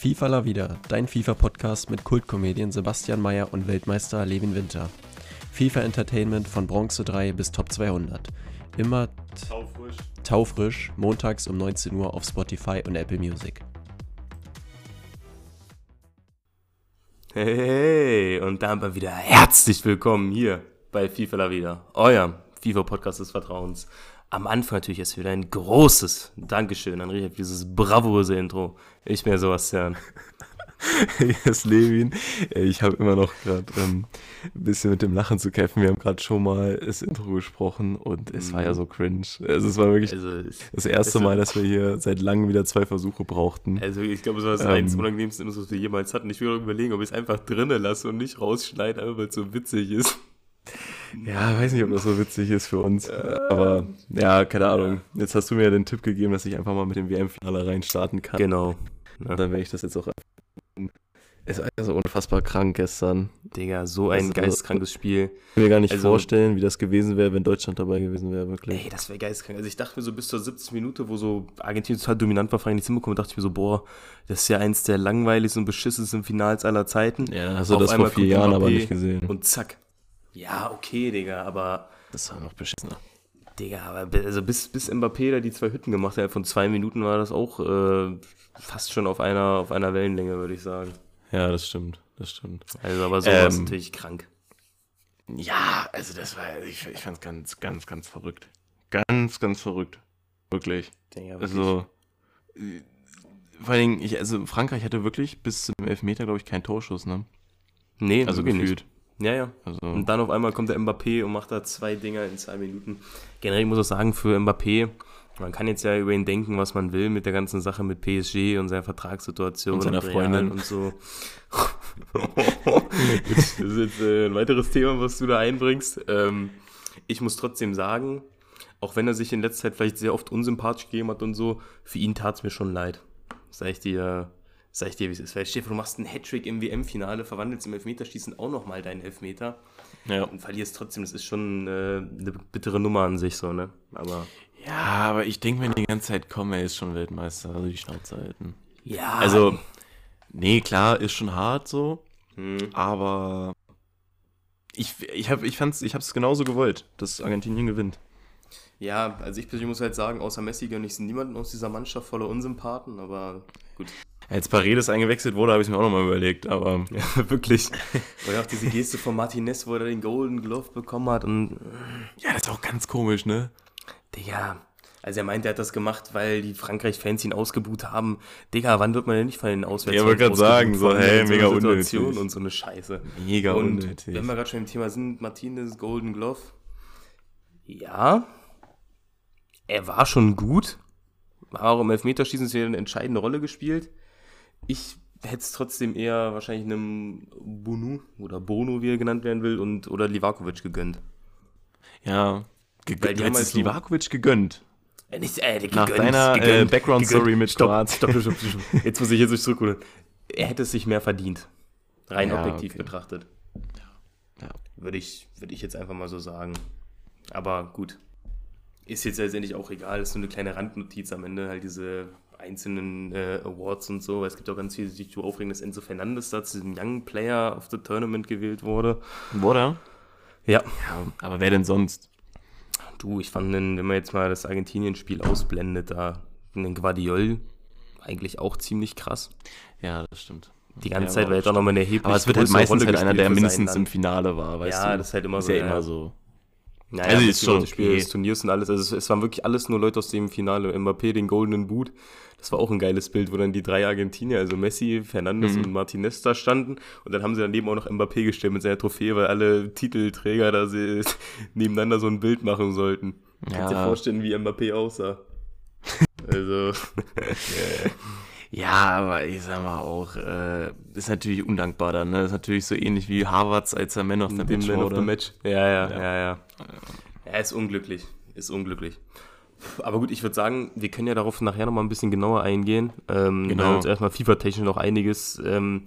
FIFA La Vida, dein FIFA-Podcast mit Kultkomedien Sebastian Mayer und Weltmeister Levin Winter. FIFA Entertainment von Bronze 3 bis Top 200. Immer Taufrisch. taufrisch, montags um 19 Uhr auf Spotify und Apple Music. Hey, und damit wieder herzlich willkommen hier bei FIFA La Vida, euer FIFA-Podcast des Vertrauens. Am Anfang natürlich jetzt wieder ein großes Dankeschön an Richard für dieses bravose Intro. Ich bin Sebastian. Hier ist Levin. Ich habe immer noch gerade ähm, ein bisschen mit dem Lachen zu kämpfen. Wir haben gerade schon mal das Intro gesprochen und es war ja so cringe. Also es war wirklich Also, das erste Mal, dass wir hier seit langem wieder zwei Versuche brauchten. also ich glaube, es war das Ähm. eins unangenehmsten Intros, was wir jemals hatten. Ich will überlegen, ob ich es einfach drinnen lasse und nicht rausschneide, einfach weil es so witzig ist. Ja, weiß nicht, ob das so witzig ist für uns. Aber ja, keine Ahnung. Jetzt hast du mir ja den Tipp gegeben, dass ich einfach mal mit dem WM-Finale reinstarten kann. Genau. Und dann werde ich das jetzt auch. Es ja so unfassbar krank gestern. Digga, so ein Also- geisteskrankes Spiel. Ich kann mir gar nicht Also- vorstellen, wie das gewesen wäre, wenn Deutschland dabei gewesen wäre, wirklich. Ey, das wäre geistkrank. Also ich dachte mir so bis zur 70. Minute, wo so Argentinien total dominant war, Frankreich nichts hinbekommen, dachte ich mir so, boah, das ist ja eins der langweiligsten und beschissensten Finals aller Zeiten. Ja, hast du Auf das vor vier Jahren aber nicht gesehen. Und zack. Ja, okay, Digga, aber, Das war noch beschissener. Digga, aber also bis, bis Mbappé da die zwei Hütten gemacht hat, von zwei Minuten war das auch äh, fast schon auf einer, auf einer Wellenlänge, würde ich sagen. Ja, das stimmt. Das stimmt. Also, aber so war es Ähm, natürlich krank. Ja, also das war, ich, ich fand es ganz, ganz, ganz verrückt. Ganz, ganz verrückt. Wirklich. Digga, wirklich. Also, äh, vor allen Dingen, ich, also Frankreich hatte wirklich bis zum Elfmeter, glaube ich, keinen Torschuss, ne? nee, Also gefühlt. Nicht. Ja, ja. Also, Und dann auf einmal kommt der Mbappé und macht da zwei Dinger in zwei Minuten. Generell muss ich sagen, für Mbappé, man kann jetzt ja über ihn denken, was man will mit der ganzen Sache mit PSG und seiner Vertragssituation Und seiner Real Freundin. und so. das ist jetzt äh, ein weiteres Thema, was du da einbringst. Ähm, ich muss trotzdem sagen, auch wenn er sich in letzter Zeit vielleicht sehr oft unsympathisch gegeben hat und so, für ihn tat es mir schon leid. Sag ich dir, sag ich dir, wie es ist. Weil Stefan, du machst einen Hattrick im WM-Finale, verwandelst im Elfmeterschießen auch nochmal deinen Elfmeter ja. und verlierst trotzdem. Das ist schon äh, eine bittere Nummer an sich, so, ne? Aber. ja, aber ich denke mir die ganze Zeit, komm, er ist schon Weltmeister, also die Schnauze halten. Ja. Also, nee, klar, ist schon hart so, Hm. aber ich, ich, hab, ich, fand's, ich hab's genauso gewollt, dass Argentinien gewinnt. Ja, also ich persönlich muss halt sagen, außer Messi gönne ich niemanden aus dieser Mannschaft voller Unsympathen, aber gut. Als Paredes eingewechselt wurde, habe ich mir auch nochmal überlegt, aber Ja, wirklich. Oder auch diese Geste von Martinez, wo er den Golden Glove bekommen hat und. ja, das ist auch ganz komisch, ne? Digga. Also er meint, er hat das gemacht, weil die Frankreich-Fans ihn ausgebuht haben. Digga, wann wird man denn nicht von den Auswärts Ja, wollte grad sagen, so, hey, mega Situation unnötig. und so eine Scheiße. Mega und unnötig. wenn wir gerade schon im Thema sind, Martinez Golden Glove. Ja, er war schon gut. War auch im Elfmeterschießen eine entscheidende Rolle gespielt. Ich hätte es trotzdem eher wahrscheinlich einem Bonu oder Bono, wie er genannt werden will, und oder Livakovic gegönnt. Ja, gegönnt. Du hättest halt so- Livakovic gegönnt. Äh, nicht, äh, gegönnt, Nach deiner, äh, Background-Story mit stopp, Kroatien. stopp, stopp, stopp, stopp. Jetzt muss ich jetzt nicht zurückholen. Er hätte es sich mehr verdient. Rein Ja, objektiv okay. betrachtet. Ja. Würde ich, würde ich jetzt einfach mal so sagen. Aber gut. Ist jetzt letztendlich auch egal. Ist so eine kleine Randnotiz am Ende. Halt diese einzelnen äh, Awards und so. Es gibt auch ganz viele, die sich so aufregen, dass Enzo Fernandes da zu diesem Young Player of the Tournament gewählt wurde. Wurde? Ja. Ja, aber wer denn sonst? Du, ich fand, den, wenn man jetzt mal das Argentinien-Spiel ausblendet, da den Guardiol eigentlich auch ziemlich krass. Ja, das stimmt. Die ganze Ja, Zeit, weil er doch nochmal eine erheblich Aber es wird halt meistens Rolle halt einer, der mindestens im. Finale war, weißt du? Ja, das ist halt immer ist so, ja ja. immer so. Naja, Also ist schon Spiel okay. des Turniers und alles. Also es, waren wirklich alles nur Leute aus dem Finale. Mbappé, den Golden Boot. Das war auch ein geiles Bild, wo dann die drei Argentinier, also Messi, Fernandes Mhm. und Martinez da standen. Und dann haben sie daneben auch noch Mbappé gestellt mit seiner Trophäe, weil alle Titelträger da sie nebeneinander so ein Bild machen sollten. Kannst dir Ja. vorstellen, wie Mbappé aussah. Also, Ja, aber ich sag mal auch, äh, ist natürlich undankbar dann, ne? Ist natürlich so ähnlich wie Harvards, als er Man of the Match Man of the. Match. Ja, ja, Ja. ja, ja. Er ist unglücklich. Ist unglücklich. Aber gut, ich würde sagen, wir können ja darauf nachher nochmal ein bisschen genauer eingehen. Ähm, Genau. Uns erstmal FIFA-technisch noch einiges, ähm,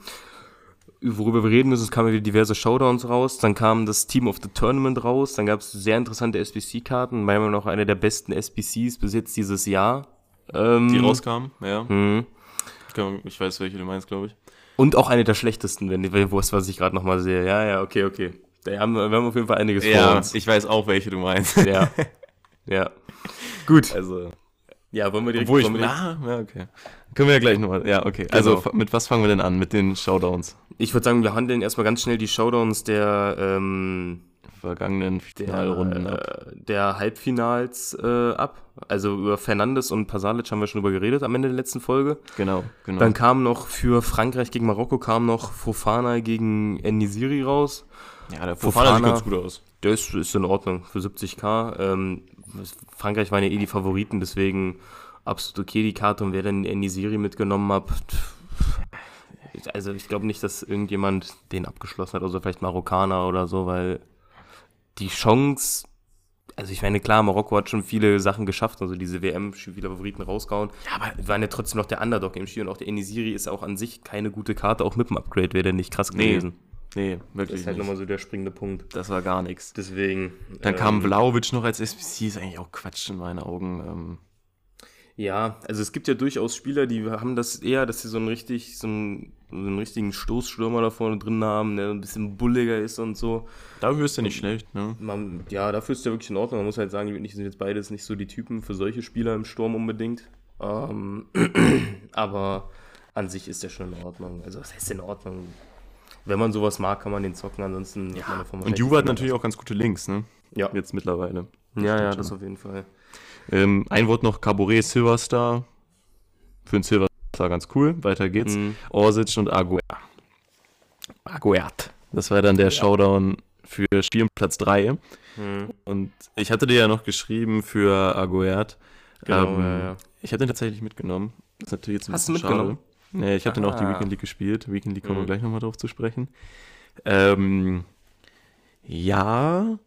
worüber wir reden müssen. Es kamen wieder diverse Showdowns raus. Dann kam das Team of the Tournament raus. Dann gab es sehr interessante SBC-Karten. Meiner Meinung nach eine der besten SBCs bis jetzt dieses Jahr. Ähm, Die rauskamen, ja. Mhm. Ich weiß, welche du meinst, glaube ich. Und auch eine der schlechtesten, wenn ich wusste, was ich gerade nochmal sehe. Ja, ja, okay, okay. Da haben wir, haben auf jeden Fall einiges ja, vor uns. ich weiß auch, welche du meinst. Ja. ja. Gut. Also, Ja, wollen wir direkt, obwohl ich, wir direkt ah, ja, okay. Können wir ja gleich nochmal, ja, okay. Also, Genau. mit was fangen wir denn an? Mit den Showdowns? Ich würde sagen, wir handeln erstmal ganz schnell die Showdowns der, ähm, Vergangenen der, Finalrunden ab. äh, der Halbfinals äh, ab. Also über Fernandes und Pasalic haben wir schon drüber geredet am Ende der letzten Folge. Genau, genau. Dann kam noch für Frankreich gegen Marokko kam noch Fofana gegen Enisiri raus. ja, der Fofana Fofana sieht ganz gut aus. Der ist, ist in Ordnung für 70k. Ähm, Frankreich waren ja eh die Favoriten, deswegen absolut okay die Karte. Und wer dann Enisiri mitgenommen hat, also ich glaube nicht, dass irgendjemand den abgeschlossen hat, außer vielleicht Marokkaner oder so, weil die Chance, also ich meine, klar, Marokko hat schon viele Sachen geschafft, also diese WM, viele Favoriten rausgehauen. Ja, aber waren ja trotzdem noch der Underdog im Spiel und auch der Enisiri ist auch an sich keine gute Karte, auch mit dem Upgrade wäre der nicht krass Nee, gewesen. nee, Das wirklich ist halt nochmal so der springende Punkt. Das war gar nichts. Deswegen. Dann ähm, kam Vlaovic noch als SBC, ist eigentlich auch Quatsch in meinen Augen. Ähm, Ja, also es gibt ja durchaus Spieler, die haben das eher, dass sie so einen richtig, so einen, so einen richtigen Stoßstürmer da vorne drin haben, der ein bisschen bulliger ist und so. dafür ist er nicht schlecht, ne? Man, ja, dafür ist der wirklich in Ordnung. Man muss halt sagen, die sind jetzt beides nicht so die Typen für solche Spieler im Sturm unbedingt. Ähm, aber an sich ist der schon in Ordnung. Also was heißt in Ordnung? Wenn man sowas mag, kann man den zocken, ansonsten hat man davon Und wahrscheinlich Juve hat natürlich auch ganz gute Links, ne? Ja, Jetzt mittlerweile. ja, ja, stimmt das auf jeden Fall. Ähm, ein Wort noch, Caboret Silverstar. Für den Silverstar ganz cool. Weiter geht's. Mhm. Orsic und Aguer. Aguert. Das war dann der Showdown für Spiel Platz 3. Mhm. Und ich hatte dir ja noch geschrieben für Aguert. Genau, Ähm, ja, ja. Ich habe den tatsächlich mitgenommen. Das ist natürlich jetzt ein Hast du bisschen mitgenommen? schade. Nee, ich habe dann auch die Ah. Weekend League gespielt. Weekend League kommen wir Mhm. gleich nochmal drauf zu sprechen. Ähm, ja,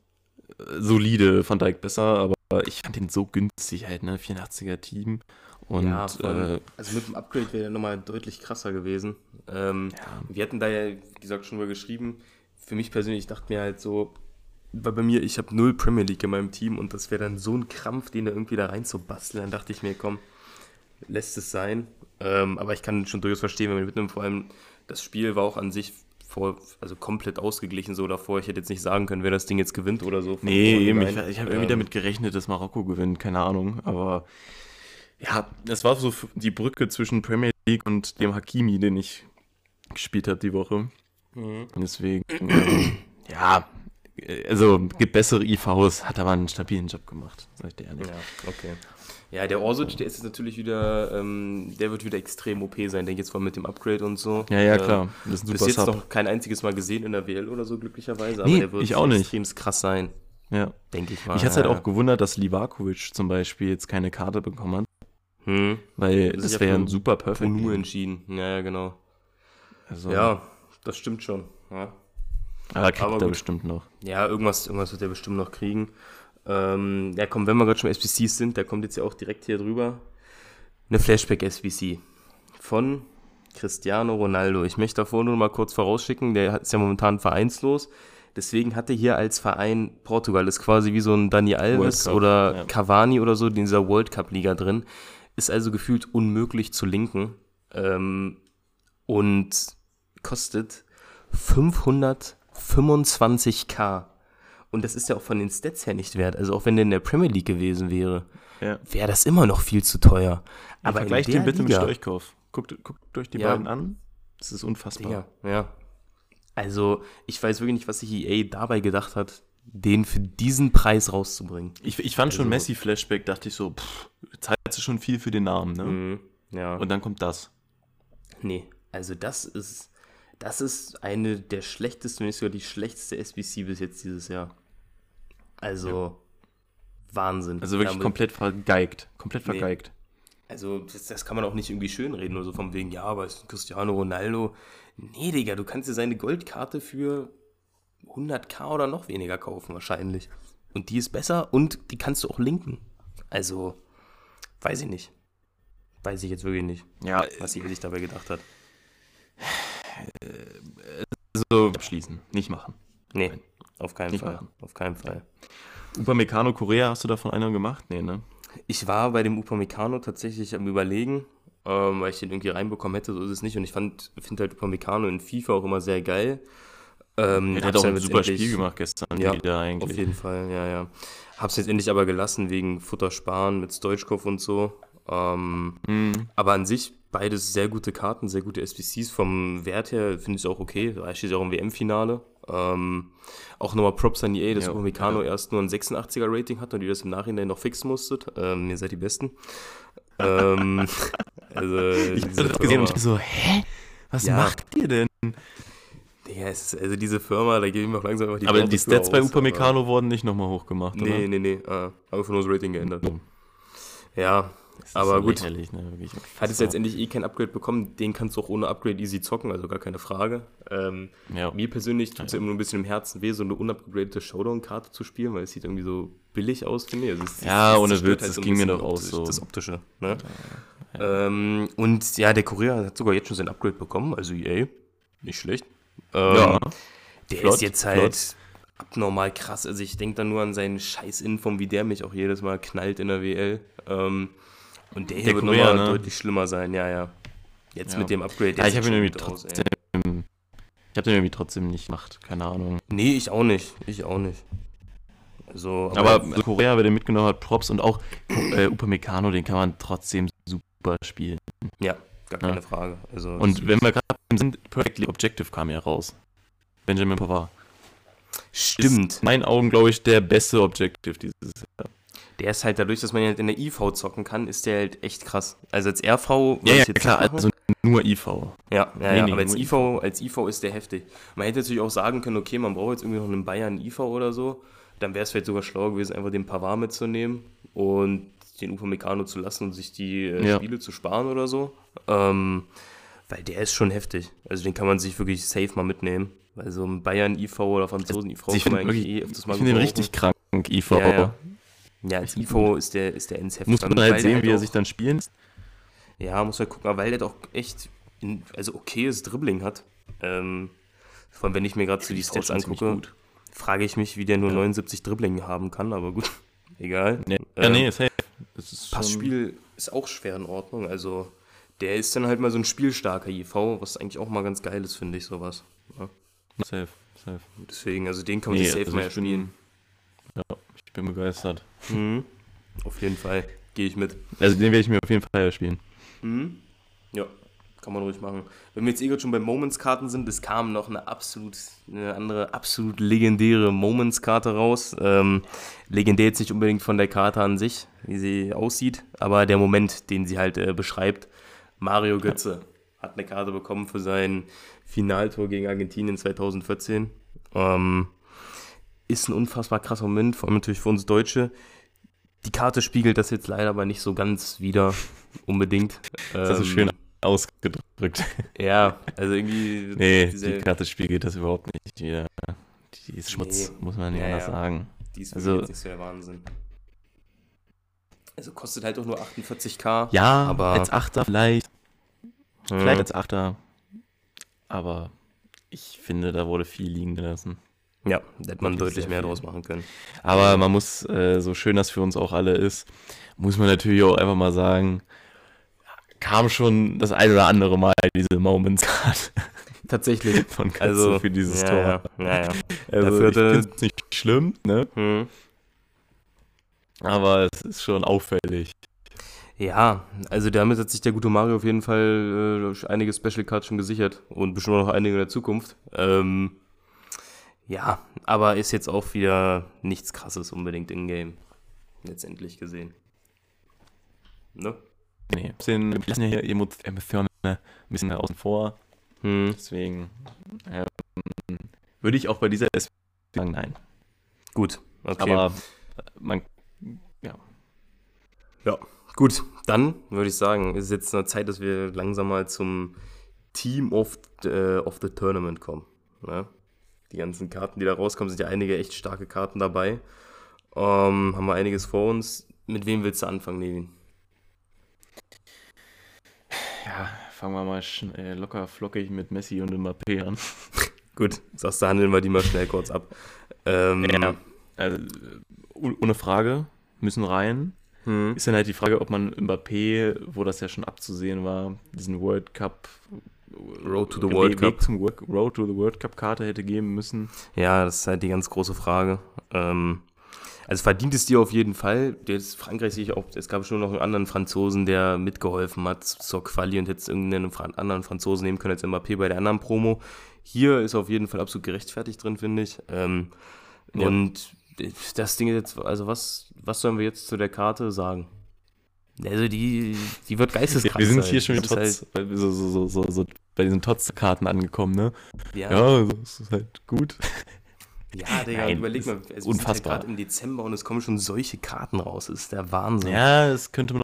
solide, Van Dijk besser, aber ich fand den so günstig halt, ne? 84er Team. Und ja, äh, also mit dem Upgrade wäre der nochmal deutlich krasser gewesen. Ähm, ja, Wir hatten da ja, wie gesagt, schon mal geschrieben. Für mich persönlich, ich dachte mir halt so, weil bei mir, ich habe null Premier League in meinem Team und das wäre dann so ein Krampf, den da irgendwie da reinzubasteln. Dann dachte ich mir, komm, lässt es sein. Ähm, aber ich kann schon durchaus verstehen, wenn man mitnimmt. Vor allem, das Spiel war auch an sich vor, also komplett ausgeglichen so davor. Ich hätte jetzt nicht sagen können, wer das Ding jetzt gewinnt oder so. Nee, eben, ich, ich habe irgendwie Ähm, damit gerechnet, dass Marokko gewinnt, keine Ahnung, aber ja, das war so die Brücke zwischen Premier League und dem Hakimi, den ich gespielt habe die Woche. Mhm. Deswegen, ähm, ja, äh, also gibt bessere IVs, hat aber einen stabilen Job gemacht, sag ich dir ehrlich. Ja, okay. Ja, der Orsic, der ist jetzt natürlich wieder, ähm, der wird wieder extrem OP sein, denke ich jetzt vor allem mit dem Upgrade und so. Ja, ja, Äh, klar, das ist ein Bis super jetzt Sub. noch kein einziges Mal gesehen in der WL oder so, glücklicherweise. Nee, der wird ich auch nicht. extrem krass sein, Ja. denke ich mal. Mich hat es halt Ja, auch gewundert, dass Livakovic zum Beispiel jetzt keine Karte bekommen hat, ja. Hm. weil Das das ja wäre für ein super Perfect. Game. entschieden. Ja, ja, genau. Also, Ja, das stimmt schon. Ja, aber kriegt aber er gut. bestimmt noch. ja irgendwas, irgendwas wird er bestimmt noch kriegen. Ähm, ja, komm, wenn wir gerade schon SBCs sind, der kommt jetzt ja auch direkt hier drüber. Eine Flashback-SBC von Cristiano Ronaldo. Ich möchte davor nur mal kurz vorausschicken, der ist ja momentan vereinslos. Deswegen hatte hier als Verein Portugal, ist quasi wie so ein Dani Alves Cup, oder ja. Cavani oder so in dieser World Cup-Liga drin. Ist also gefühlt unmöglich zu linken. Ähm, und kostet 525k. Und das ist ja auch von den Stats her nicht wert. Also auch wenn der in der Premier League gewesen wäre, Ja. wäre das immer noch viel zu teuer. Aber in vergleicht den bitte Liga, mit Storchkauf. Guckt, guckt euch die Ja. beiden an. Das ist unfassbar. Digga, ja. Also ich weiß wirklich nicht, was sich EA dabei gedacht hat, den für diesen Preis rauszubringen. Ich, ich fand schon Also- Messi-Flashback, dachte ich so, pff, zahlst du schon viel für den Namen, ne? Mhm. Ja. Und dann kommt das. Nee, also das ist, das ist eine der schlechtesten, wenn nicht sogar die schlechteste SBC bis jetzt dieses Jahr. Also Wahnsinn. Also wirklich Damit- komplett vergeigt. Komplett Nee. vergeigt. Also das, das kann man auch nicht irgendwie schönreden oder so von wegen, ja, aber es ist Cristiano Ronaldo. Nee, Digga, du kannst dir seine Goldkarte für 100k oder noch weniger kaufen wahrscheinlich. Und die ist besser und die kannst du auch linken. Also, weiß ich nicht. Weiß ich jetzt wirklich nicht, Ja, was sie sich dabei gedacht hat. also abschließen. Nicht machen. Nee, auf keinen Nicht Fall. machen. Auf keinen Fall. Upamecano Korea, hast du davon einer gemacht? Nee, ne? Ich war bei dem Upamecano tatsächlich am überlegen. ähm, weil ich den irgendwie reinbekommen hätte, so ist es nicht. Und ich fand, finde halt Upamecano in FIFA auch immer sehr geil. Ähm, Der hat auch ein super letztendlich- Spiel gemacht gestern Ja, wieder eigentlich. Auf jeden Fall, ja, ja. Hab's letztendlich aber gelassen wegen Futter sparen mit Stoichkov und so. Ähm, Hm. aber an sich beides sehr gute Karten, sehr gute SBCs. Vom Wert her finde ich es auch okay. Da steht ja auch im WM-Finale. Ähm, auch nochmal Props an EA, dass Ja, Upamecano ja. erst nur ein 86er Rating hat und ihr das im Nachhinein noch fixen musstet. Ähm, ihr seid die Besten. ähm, also, Ich habe das gesehen und ich so, hä? Was Ja. macht ihr denn? Ja, es ist, also diese Firma, da gebe ich mir auch langsam einfach die aber Worte die Stats bei Upamecano wurden nicht nochmal hochgemacht, Nee, oder? nee, nee. Äh, einfach nur das Rating geändert. Ja, aber so gut. lächerlich, Ne, wirklich. Hat jetzt letztendlich eh kein Upgrade bekommen, den kannst du auch ohne Upgrade easy zocken, also gar keine Frage. Ähm, Ja. Mir persönlich tut es ja. immer nur ein bisschen im Herzen weh, so eine unupgradete Showdown-Karte zu spielen, weil es sieht irgendwie so billig aus, finde ich. Also es, Ja, es ohne Witz, das ein ging mir doch auch optisch- so. Das Optische, ne? Ähm, und ja, der Korea hat sogar jetzt schon sein Upgrade bekommen, also EA, nicht schlecht. Ähm, Ja. Der Flott, ist jetzt halt abnormal krass. Also ich denke dann nur an seinen scheiß Inform, wie der mich auch jedes Mal knallt in der WL. Ähm, und der hier Der wird Korea, nochmal ne? deutlich schlimmer sein, ja, ja. Jetzt Ja. mit dem Upgrade. Ja, ich habe ihn irgendwie aus. Ich habe den irgendwie trotzdem nicht gemacht, keine Ahnung. Nee, ich auch nicht. Ich auch nicht. Also, Aber, Korea, wer den mitgenommen hat, Props und auch äh, Upamecano, den kann man trotzdem super spielen. ja, gar keine Ja. Frage. Also, Und wenn wir gerade sind, Perfectly Objective kam ja raus. Benjamin Pavard. stimmt. Ist in meinen Augen, glaube ich, der beste Objective dieses Jahr. Der ist halt dadurch, dass man ihn halt in der IV zocken kann, ist der halt echt krass. Also als RV würde Ja, ja, ich jetzt klar, also nur IV. Ja, ja, Nee, ja nee, aber als IV, als IV ist der heftig. Man hätte natürlich auch sagen können, okay, man braucht jetzt irgendwie noch einen Bayern IV oder so. Dann wäre es vielleicht sogar schlauer gewesen, einfach den Pavard mitzunehmen und den Upamecano zu lassen und sich die äh, Ja. Spiele zu sparen oder so. Ähm, weil der ist schon heftig. Also den kann man sich wirklich safe mal mitnehmen. Weil so ein Bayern IV oder Franzosen IV ich kann man eigentlich eh öfters ich mal finde den richtig krank, IV. Ja, ja. Ja, als IV ist der, ist der Heft. Muss man halt sehen, wie er sich dann spielen ja, muss halt gucken, aber weil der doch echt in, also okayes Dribbling hat. Ähm, vor allem, wenn ich mir gerade so die Stats angucke, frage ich mich, wie der nur 79 Dribbling haben kann, aber gut, egal. Ja, Ähm, ja nee, safe. Das ist Passspiel ist auch schwer in Ordnung, also der ist dann halt mal so ein spielstarker IV, was eigentlich auch mal ganz geil ist, finde ich, sowas. Ja, Safe, safe. deswegen, also den kann man Nee, sich safe also mal erspielen. Ja, bin begeistert. Mhm. Auf jeden Fall, gehe ich mit. Also den werde ich mir auf jeden Fall spielen. Mhm. Ja, kann man ruhig machen. Wenn wir jetzt eh gerade schon bei Moments-Karten sind, es kam noch eine absolut, eine andere, absolut legendäre Moments-Karte raus. Ähm, legendär jetzt nicht unbedingt von der Karte an sich, wie sie aussieht, aber der Moment, den sie halt äh, beschreibt. Mario Götze hat eine Karte bekommen für sein Finaltor gegen Argentinien 2014. Ähm, ist ein unfassbar krasser Moment, vor allem natürlich für uns Deutsche. Die Karte spiegelt das jetzt leider aber nicht so ganz wieder, unbedingt. Das du Ähm, schön ausgedrückt. Ja, also irgendwie. Nee, die Karte spiegelt das überhaupt nicht wieder. Die ist Schmutz, Nee. muss man nicht Ja, anders ja. sagen. Die ist also- jetzt nicht so der Wahnsinn. Also kostet halt auch nur 48k. Ja, aber- als Achter vielleicht. Mhm. Vielleicht als Achter. Aber ich finde, da wurde viel liegen gelassen. Ja, da hätte man Wirklich deutlich mehr viel. draus machen können. Aber man muss, äh, so schön das für uns auch alle ist, muss man natürlich auch einfach mal sagen, kam schon das ein oder andere Mal diese Moments Card Tatsächlich. von Katze Also für dieses ja, Tor. Ja, ja, ja. Also ich finde es nicht schlimm, ne? Hm. aber es ist schon auffällig. Ja, also damit hat sich der gute Mario auf jeden Fall äh, einige Special Cards schon gesichert und bestimmt noch einige in der Zukunft. Ähm, ja, aber ist jetzt auch wieder nichts krasses unbedingt in-game. Letztendlich gesehen. Ne? Nee, bisschen, wir lassen ja hier Emo- Emotionen ein bisschen außen vor. Hm. Deswegen ähm, würde ich auch bei dieser S sagen, nein. Gut, okay. Aber man, Ja, gut, dann würde ich sagen, ist jetzt eine Zeit, dass wir langsam mal zum Team of the, äh, of the Tournament kommen. Ne? Die ganzen Karten, die da rauskommen, sind ja einige echt starke Karten dabei. Ähm, haben wir einiges vor uns. Mit wem willst du anfangen, Nevin? ja, fangen wir mal äh, locker flockig mit Messi und Mbappé an. Gut, sagst du, handeln wir die mal schnell kurz ab. Ähm, Ja. Also, ohne Frage, müssen rein. hm. ist dann halt die Frage, ob man Mbappé, wo das ja schon abzusehen war, diesen World Cup Road to the World Weg Cup. zum Road to the World Cup Karte hätte geben müssen. Ja, das ist halt die ganz große Frage. Ähm, also verdient es dir auf jeden Fall. Jetzt Frankreich sehe ich auch, es gab schon noch einen anderen Franzosen, der mitgeholfen hat zur Quali und jetzt irgendeinen anderen Franzosen nehmen können als Mbappé bei der anderen Promo. Hier ist auf jeden Fall absolut gerechtfertigt drin, finde ich. Ähm, ja. Und das Ding jetzt, also was, was sollen wir jetzt zu der Karte sagen? Also die, die wird geisteskrank. Wir sind hier schon wieder trotz, halt, so, so, so, so, bei diesen Tots-Karten angekommen, ne? Ja, ja das ist halt gut. Ja, Digga, Nein, überleg mal, es ist unfassbar. gerade im Dezember und es kommen schon solche Karten raus. Das ist der Wahnsinn. Ja, das könnte man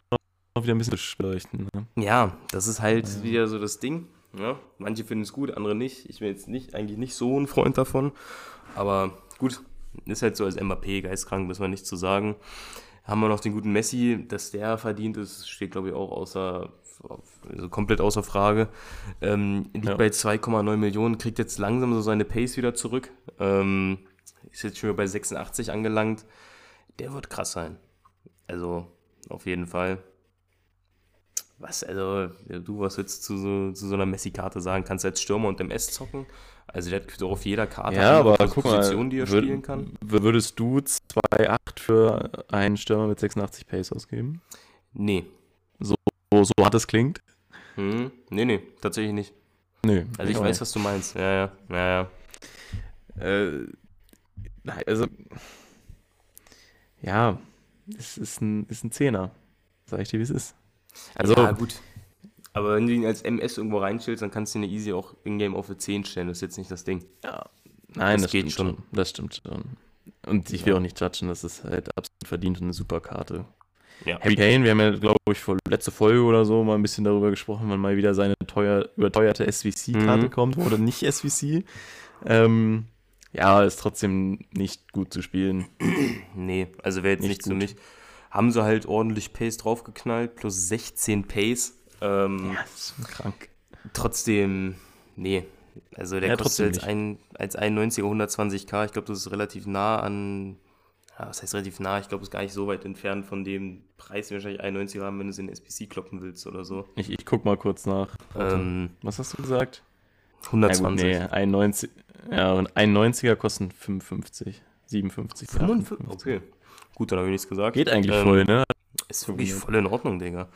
auch wieder ein bisschen beleuchten. Ne? Ja, das ist halt ja. wieder so das Ding. Ja, manche finden es gut, andere nicht. Ich bin jetzt nicht, eigentlich nicht so ein Freund davon. Aber gut, ist halt so als Mbappé, geistkrank, müssen wir nichts zu sagen. Haben wir noch den guten Messi, dass der verdient ist, steht glaube ich auch außer, also komplett außer Frage. Ähm, liegt ja. bei 2,9 Millionen, kriegt jetzt langsam so seine Pace wieder zurück. Ähm, ist jetzt schon wieder bei 86 angelangt. Der wird krass sein. Also, auf jeden Fall. Was, also, du, was willst du zu so, zu so einer Messi-Karte sagen? Kannst du als Stürmer und MS zocken? Also der hat doch auf jeder Karte ja, aber guck Position, mal, die er würd, spielen kann. Würdest du 2,8 für einen Stürmer mit 86 Pace ausgeben? Nee. So, so hart es klingt? Hm, nee, nee, tatsächlich nicht. Nee. Also ich weiß, nicht. was du meinst. Ja, ja, ja, ja. Äh, also, ja, es ist ein, ist ein Zehner. Sag ich dir, wie es ist. Also, ja, gut. Aber wenn du ihn als MS irgendwo reinstellst, dann kannst du ihn easy auch in-game auf eine 10 stellen. Das ist jetzt nicht das Ding. Ja. Nein, das, das geht schon. schon. Das stimmt schon. Und ich will auch nicht judgen, das ist halt absolut verdient und eine super Karte. Ja. Harry Kane, wir haben ja, glaube ich, vor letzte Folge oder so mal ein bisschen darüber gesprochen, wann mal wieder seine teuer, überteuerte SVC-Karte mhm. kommt, oder nicht SVC. Ähm, ja, ist trotzdem nicht gut zu spielen. nee, also wäre jetzt nicht nichts für mich. Haben sie halt ordentlich Pace draufgeknallt, plus 16 Pace. Ähm, ja, das ist krank. Trotzdem, nee. Also der ja, kostet als, ein, als 91er 120k. Ich glaube, das ist relativ nah an. Ja, was heißt relativ nah? Ich glaube, es ist gar nicht so weit entfernt von dem Preis, den wahrscheinlich 91er haben, wenn du es in SPC kloppen willst oder so. Ich, ich guck mal kurz nach. Ähm, was hast du gesagt? 120. Ja, gut, nee, 91, ja, und 91er kosten 55, 57. 55? Okay. Gut, dann habe ich nichts gesagt. Geht eigentlich ähm, voll, ne? Ist wirklich voll in Ordnung, Digga.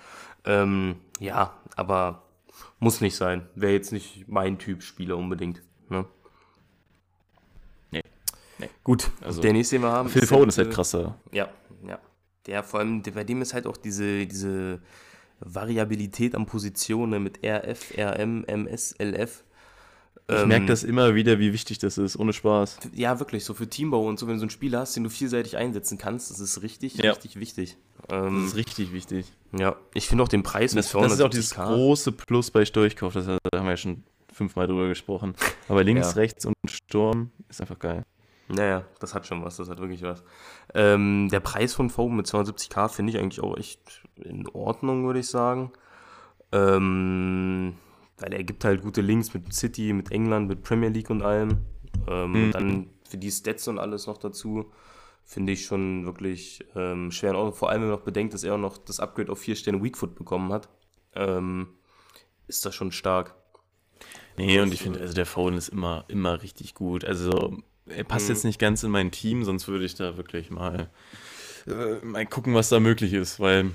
Ähm, ja, aber muss nicht sein. Wäre jetzt nicht mein Typ Spieler unbedingt. Ne? Nee. nee. Gut, also der nächste, den wir haben. Phil Foden ist halt krasser. Ja, ja. Der vor allem, bei dem ist halt auch diese, diese Variabilität an Positionen mit RF, RM, MS, LF. Ich ähm, merke das immer wieder, wie wichtig das ist, ohne Spaß. Ja, wirklich, so für Teambau und so, wenn du so einen Spieler hast, den du vielseitig einsetzen kannst, das ist richtig, ja. richtig wichtig. Ähm, das ist richtig wichtig. Ja, ich finde auch den Preis das, das ist auch dieses große Plus bei Storchkauf, das haben wir ja schon fünfmal drüber gesprochen. Aber links, ja. rechts und Sturm ist einfach geil. Naja, das hat schon was, das hat wirklich was. Ähm, der Preis von Foam mit 270k finde ich eigentlich auch echt in Ordnung, würde ich sagen. Ähm, weil er gibt halt gute Links mit City, mit England, mit Premier League und allem. Ähm, mhm. Und dann für die Stats und alles noch dazu, finde ich schon wirklich ähm, schwer Ordnung. Vor allem, wenn man noch bedenkt, dass er auch noch das Upgrade auf 4 Sterne Weakfoot bekommen hat, ähm, ist das schon stark. Nee, und ich finde, also der Foden ist immer, immer richtig gut. Also, er passt mhm. jetzt nicht ganz in mein Team, sonst würde ich da wirklich mal, äh, mal gucken, was da möglich ist, weil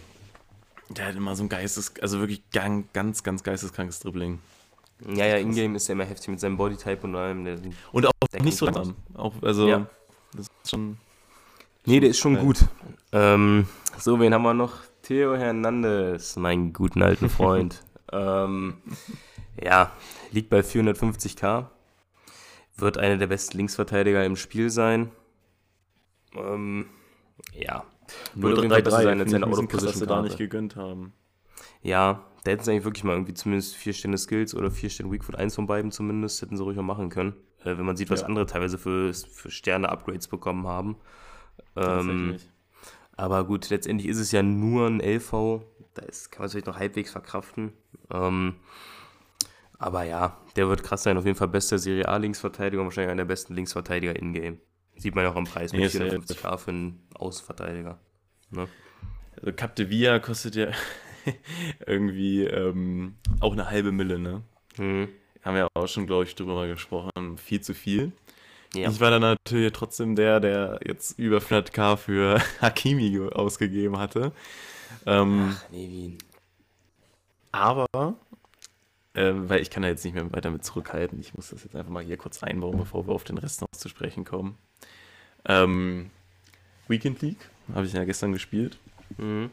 der hat immer so ein geistes, also wirklich ganz, ganz, ganz geisteskrankes Dribbling. Ja, ja, Ingame ist ja immer heftig mit seinem Bodytype und allem. Der, und auch nicht so langsam. Auch, also, ja. das ist schon. Nee, der ist schon gut. Ähm, so, wen haben wir noch? Theo Hernandez, mein guten alten Freund. ähm, ja, liegt bei 450k. Wird einer der besten Linksverteidiger im Spiel sein. Ähm, ja, nur 3-3 sein als seine Autoposition da nicht gegönnt haben. Ja, da hätten sie eigentlich wirklich mal irgendwie zumindest vier Stände Skills oder vier Stände Weakfoot, eins von beiden zumindest, hätten sie ruhig mal machen können. Äh, wenn man sieht, was ja. andere teilweise für, für Sterne-Upgrades bekommen haben. Ähm, aber gut, letztendlich ist es ja nur ein LV. Da ist, kann man es vielleicht noch halbwegs verkraften. Ähm, aber ja, der wird krass sein. Auf jeden Fall bester Serie A-Linksverteidiger wahrscheinlich einer der besten Linksverteidiger in-game. Sieht man ja auch am Preis mit nee, 450k für einen Außenverteidiger. Ne? Also Capdevia kostet ja irgendwie ähm, auch eine halbe Mille, ne? Mhm. Haben wir auch schon, glaube ich, drüber mal gesprochen. Viel zu viel. Ja. Ich war dann natürlich trotzdem der, der jetzt über 100k für Hakimi ausgegeben hatte. Ähm, Ach, Nevin. Aber, äh, weil ich kann da jetzt nicht mehr weiter mit zurückhalten. Ich muss das jetzt einfach mal hier kurz einbauen, bevor wir auf den Rest noch zu sprechen kommen. Ähm, Weekend League habe ich ja gestern gespielt. Mhm.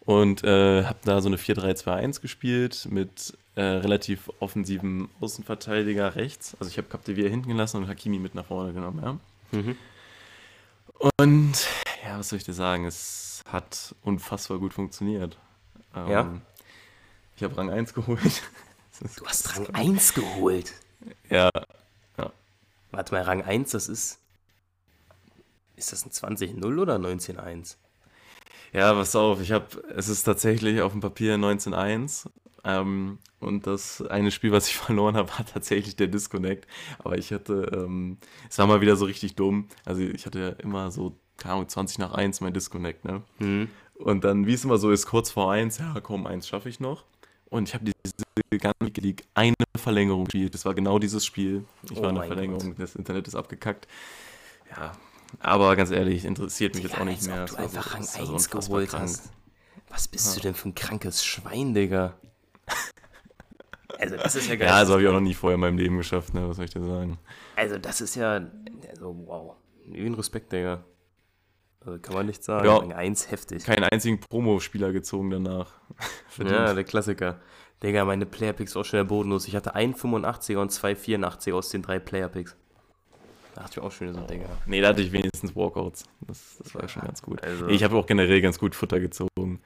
Und äh, habe da so eine 4-3-2-1 gespielt mit äh, relativ offensivem Außenverteidiger rechts. Also ich habe Capdevia hinten gelassen und Hakimi mit nach vorne genommen, ja. Mhm. Und ja, was soll ich dir sagen? Es hat unfassbar gut funktioniert. Ähm, ja. Ich habe Rang 1 geholt. Du hast Rang 1 geholt? Ja. ja. Warte mal, Rang 1, das ist. Ist das ein 20-0 oder 19-1? Ja, pass auf, ich habe, es ist tatsächlich auf dem Papier 19-1. Ähm, und das eine Spiel, was ich verloren habe, war tatsächlich der Disconnect. Aber ich hatte, ähm, es war mal wieder so richtig dumm. Also ich hatte ja immer so, keine Ahnung, 20 nach 1 mein Disconnect, ne? Mhm. Und dann, wie es immer so ist, kurz vor 1, ja komm, 1 schaffe ich noch. Und ich habe diese ganze League eine Verlängerung gespielt. Das war genau dieses Spiel. Ich oh war in der Verlängerung, Gott. das Internet ist abgekackt. Ja, aber ganz ehrlich, interessiert mich Digga, jetzt auch nicht mehr. Ob du einfach Rang 1 geholt krank. hast. Was bist ja. du denn für ein krankes Schwein, Digga? Also, das ist ja geil. Ja, das habe ich auch noch nie vorher in meinem Leben geschafft, ne? Was soll ich dir sagen? Also, das ist ja. Also, wow. Üben Respekt, Digga. Also, kann man nicht sagen. Ja, Rang 1 heftig. Keinen einzigen Promo-Spieler gezogen danach. ja, der Klassiker. Digga, meine Player-Picks auch schon der bodenlos. Ich hatte einen 85er und zwei 84er aus den drei Player-Picks. Da hatte ich auch schon so, Digga. Nee, da hatte ich wenigstens Walkouts. Das, das war ja, schon ganz gut. Also, ich habe auch generell ganz gut Futter gezogen.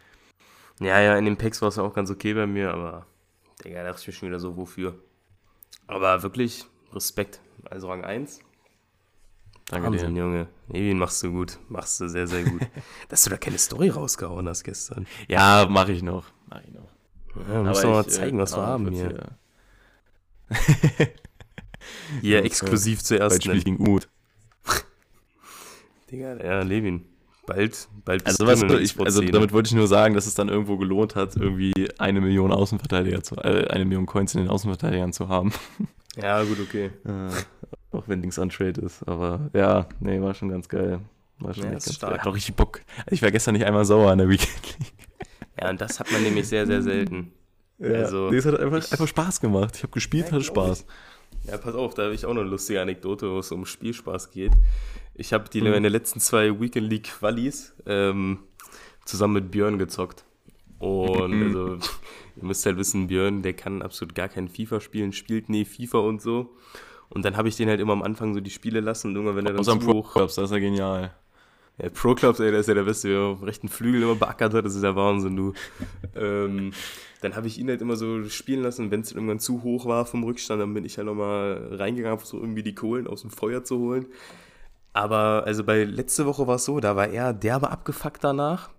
Ja, ja, in den Packs war es auch ganz okay bei mir, aber Digga, da dachte ich mir schon wieder so, wofür. Aber wirklich Respekt. Also Rang 1. Danke Wahnsinn, dir. Junge. Nee, machst du gut. Machst du sehr, sehr gut. Dass du da keine Story rausgehauen hast gestern. Ja, mach ich noch. Mach ich noch. Ja, musst du mal zeigen, was äh, wir haben hier. hier exklusiv zuerst. Spiel gegen Umut. Digga, ja, Levin. Bald, bald also, was, ich, also damit wollte ich nur sagen, dass es dann irgendwo gelohnt hat, irgendwie eine Million Außenverteidiger zu, äh, eine Million Coins in den Außenverteidigern zu haben. Ja, gut, okay. Äh, auch wenn Dings untrade ist. Aber ja, nee, war schon ganz geil. War schon ja, ganz stark. geil. Hat auch richtig Bock. Ich war gestern nicht einmal sauer an der Weekend League. Ja, und das hat man nämlich sehr, sehr selten. Ja, also, nee, es hat einfach, einfach Spaß gemacht. Ich habe gespielt, ja, hatte Spaß. Ja, pass auf, da habe ich auch noch eine lustige Anekdote, wo es um Spielspaß geht. Ich habe die mhm. meine letzten zwei Weekend League Qualis ähm, zusammen mit Björn gezockt. Und also, ihr müsst halt wissen, Björn, der kann absolut gar kein FIFA spielen, spielt nie FIFA und so. Und dann habe ich den halt immer am Anfang so die Spiele lassen und irgendwann, wenn er dann Aus zu hoch... Clubs, das ist ja genial. Ja, Pro Clubs, ey, der ist ja der Beste, der auf rechten Flügel immer beackert hat, das ist ja Wahnsinn, du. ähm, dann habe ich ihn halt immer so spielen lassen, wenn es irgendwann zu hoch war vom Rückstand, dann bin ich halt nochmal reingegangen, so irgendwie die Kohlen aus dem Feuer zu holen. Aber also bei letzte Woche war es so, da war er derbe abgefuckt danach.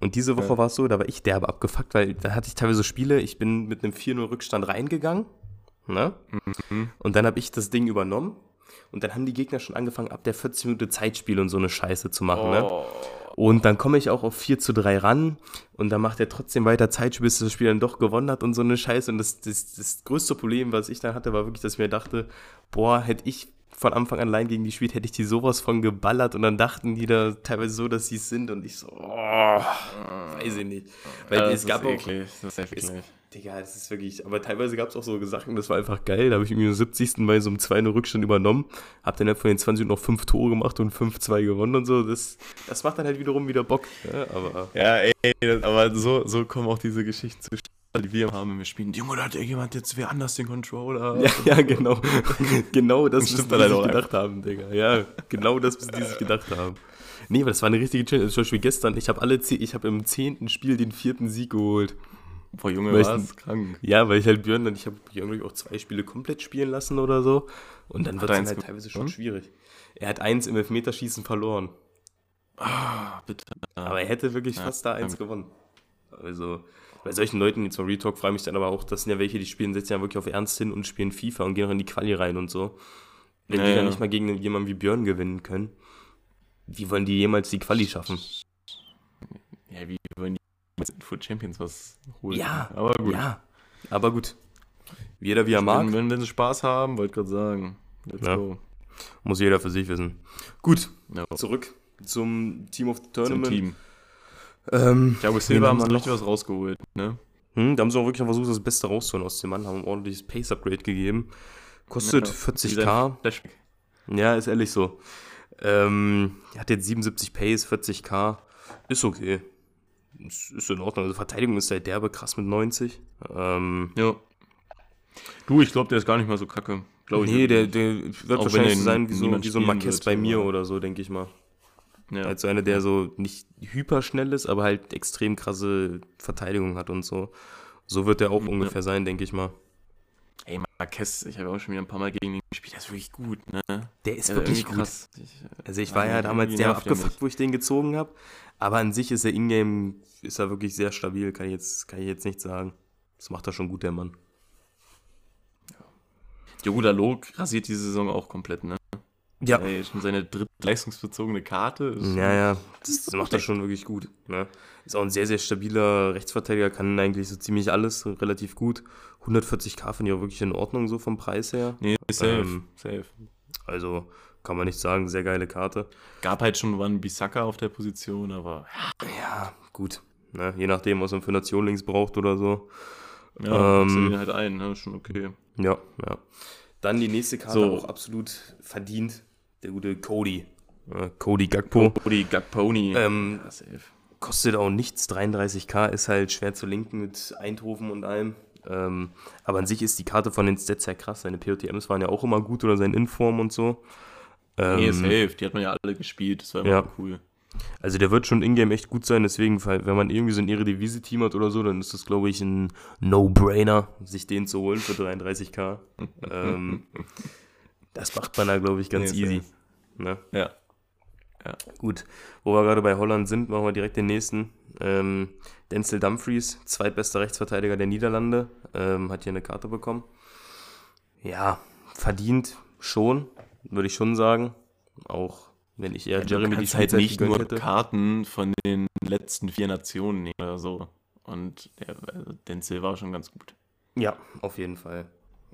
Und diese Woche ja. war es so, da war ich derbe abgefuckt, weil da hatte ich teilweise Spiele, ich bin mit einem 4-0 Rückstand reingegangen. Ne? Mhm. Und dann habe ich das Ding übernommen. Und dann haben die Gegner schon angefangen, ab der 40 Minute Zeitspiel und so eine Scheiße zu machen. Ne? Oh. Ne? Und dann komme ich auch auf 4 zu 3 ran und dann macht er trotzdem weiter Zeitspiel, bis das Spiel dann doch gewonnen hat und so eine Scheiße. Und das, das, das größte Problem, was ich da hatte, war wirklich, dass ich mir dachte, boah, hätte ich von Anfang an allein gegen die spielt, hätte ich die sowas von geballert und dann dachten die da teilweise so, dass sie es sind und ich so, oh, weiß ich nicht. Weil ja, es gab auch, eklig. das ist eklig. Es, Digga, das ist wirklich, aber teilweise gab es auch so Sachen, das war einfach geil. Da habe ich irgendwie im 70. bei so einem 2 Rückstand übernommen, habe dann halt von den 20 noch 5 Tore gemacht und 5-2 gewonnen und so. Das, das macht dann halt wiederum wieder Bock. Ja, ne? aber, ja ey, aber so, so kommen auch diese Geschichten zustande die wir haben, wenn wir spielen, Junge, da hat jemand jetzt wer anders den Controller. Ja, ja genau. genau das, was die sich gedacht haben, Digga. Ja, genau das, was die sich gedacht haben. Nee, aber das war eine richtige Challenge. Zum Beispiel gestern, ich habe alle, ich habe im zehnten Spiel den vierten Sieg geholt. Boah, Junge, war krank. Ja, weil ich halt Björn dann, ich habe Björn auch zwei Spiele komplett spielen lassen oder so. Und dann wird es halt teilweise schon schwierig. Er hat eins im Elfmeterschießen verloren. Ah, bitte. Aber er hätte wirklich ja, fast da eins gewonnen. Also, bei solchen Leuten, jetzt mal Retalk, frage mich dann aber auch, das sind ja welche, die spielen, setzen ja wirklich auf Ernst hin und spielen FIFA und gehen auch in die Quali rein und so. Wenn ja, die dann nicht mal gegen jemanden wie Björn gewinnen können, wie wollen die jemals die Quali schaffen? Ja, wie wollen die Foot Champions was holen? Ja, aber gut. Ja, aber gut. Jeder wie er mag. Wenn, wenn sie Spaß haben, wollte ich gerade sagen. Let's ja. go. Muss jeder für sich wissen. Gut, ja. zurück zum Team of the Tournament. Zum Team. Ähm, Thiago Silva haben sie richtig was rausgeholt, ne? Hm, da haben sie auch wirklich versucht, das Beste rauszuholen aus dem Mann, haben ein ordentliches Pace-Upgrade gegeben. Kostet ja, 40k. Ja, ist ehrlich so. Ähm, hat jetzt 77 Pace, 40k. Ist okay. Ist, ist in Ordnung. Also Verteidigung ist halt derbe krass mit 90. Ähm, ja. Du, ich glaube, der ist gar nicht mal so kacke. Glaub nee, der, der wird wahrscheinlich so sein wie so, wie so ein Marquez bei mir oder so, denke ich mal. Ja. Als so einer, der so nicht hyperschnell ist, aber halt extrem krasse Verteidigung hat und so. So wird der auch ja. ungefähr sein, denke ich mal. Ey, Marquez, ich habe auch schon wieder ein paar Mal gegen ihn gespielt, der ist wirklich gut, ne? Der ist ja, wirklich krass. Gut. Also ich war ja damals sehr abgefuckt, wo ich den gezogen habe. Aber an sich ist er Ingame, ist er wirklich sehr stabil, kann ich jetzt, kann ich jetzt nicht sagen. Das macht er schon gut, der Mann. Ja. Yoda Log rasiert die Saison auch komplett, ne? Ja. Ey, schon seine dritte leistungsbezogene Karte. ja, ja, das, das macht er schon wirklich gut. Ne? Ist auch ein sehr, sehr stabiler Rechtsverteidiger, kann eigentlich so ziemlich alles relativ gut. 140k finde ich auch wirklich in Ordnung so vom Preis her. Nee, safe, ähm, safe. Also kann man nicht sagen, sehr geile Karte. Gab halt schon wann Bisaka auf der Position, aber. Ja, gut. Ne? Je nachdem, was man für Nation links braucht oder so. Ja, ähm, halt ein, ne? schon okay. Ja, ja. Dann die nächste Karte so. auch absolut verdient der gute Cody. Cody Gagpo. Cody Gagponi. Ähm, kostet auch nichts, 33k, ist halt schwer zu linken mit Eindhoven und allem. Ähm, aber an sich ist die Karte von den Stats sehr krass. Seine POTMs waren ja auch immer gut oder sein Inform und so. Ähm, nee, safe, die hat man ja alle gespielt, das war immer ja. cool. Also der wird schon in-game echt gut sein, deswegen, wenn man irgendwie so ein Eredivisie-Team hat oder so, dann ist das, glaube ich, ein No-Brainer, sich den zu holen für 33k. ähm, das macht man da, glaube ich, ganz nee, easy. Ne? Ja. ja. Gut, wo wir gerade bei Holland sind, machen wir direkt den nächsten. Ähm, Denzel Dumfries, zweitbester Rechtsverteidiger der Niederlande, ähm, hat hier eine Karte bekommen. Ja, verdient schon, würde ich schon sagen. Auch wenn ich eher ja, Jeremy die Zeit halt nicht nur hätte. Karten von den letzten vier Nationen nehmen oder so. Und der, also Denzel war schon ganz gut. Ja, auf jeden Fall.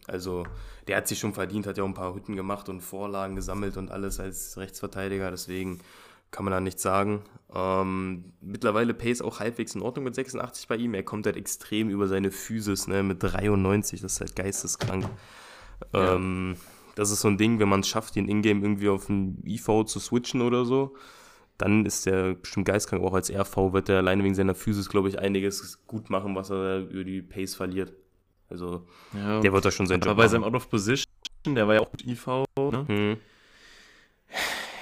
Also der hat sich schon verdient, hat ja auch ein paar Hütten gemacht und Vorlagen gesammelt und alles als Rechtsverteidiger, deswegen kann man da nichts sagen. Ähm, mittlerweile Pace auch halbwegs in Ordnung mit 86 bei ihm. Er kommt halt extrem über seine Physis, ne, mit 93, das ist halt geisteskrank. Ja. Ähm, das ist so ein Ding, wenn man es schafft, den Ingame irgendwie auf ein IV zu switchen oder so, dann ist der bestimmt geistkrank. Auch als RV wird er alleine wegen seiner Physis, glaube ich, einiges gut machen, was er über die Pace verliert. Also, ja, der wird da schon sein Job Aber bei seinem Out of Position, der war ja auch gut IV, ne? Hm.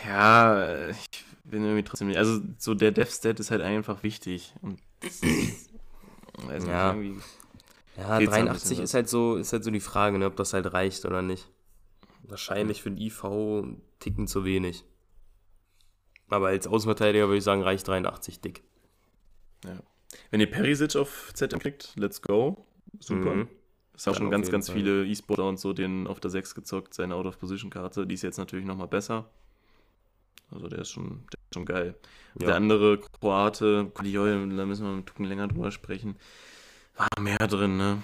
Ja, ich bin irgendwie trotzdem nicht. Also, so der Dev-Stat ist halt einfach wichtig. Und also ja. ja, 83 ist halt so, ist halt so die Frage, ne, ob das halt reicht oder nicht. Wahrscheinlich für den IV einen Ticken zu wenig. Aber als Außenverteidiger würde ich sagen, reicht 83 dick. Ja. Wenn ihr Perisic auf ZM kriegt, let's go. Super. Mhm. Das haben schon ganz, ganz Fall. viele E-Sportler und so den auf der 6 gezockt, seine Out-of-Position-Karte. Die ist jetzt natürlich nochmal besser. Also der ist schon, der ist schon geil. Ja. Der andere Kroate, Kuliol, da müssen wir einen Tucken länger drüber sprechen. War mehr drin, ne?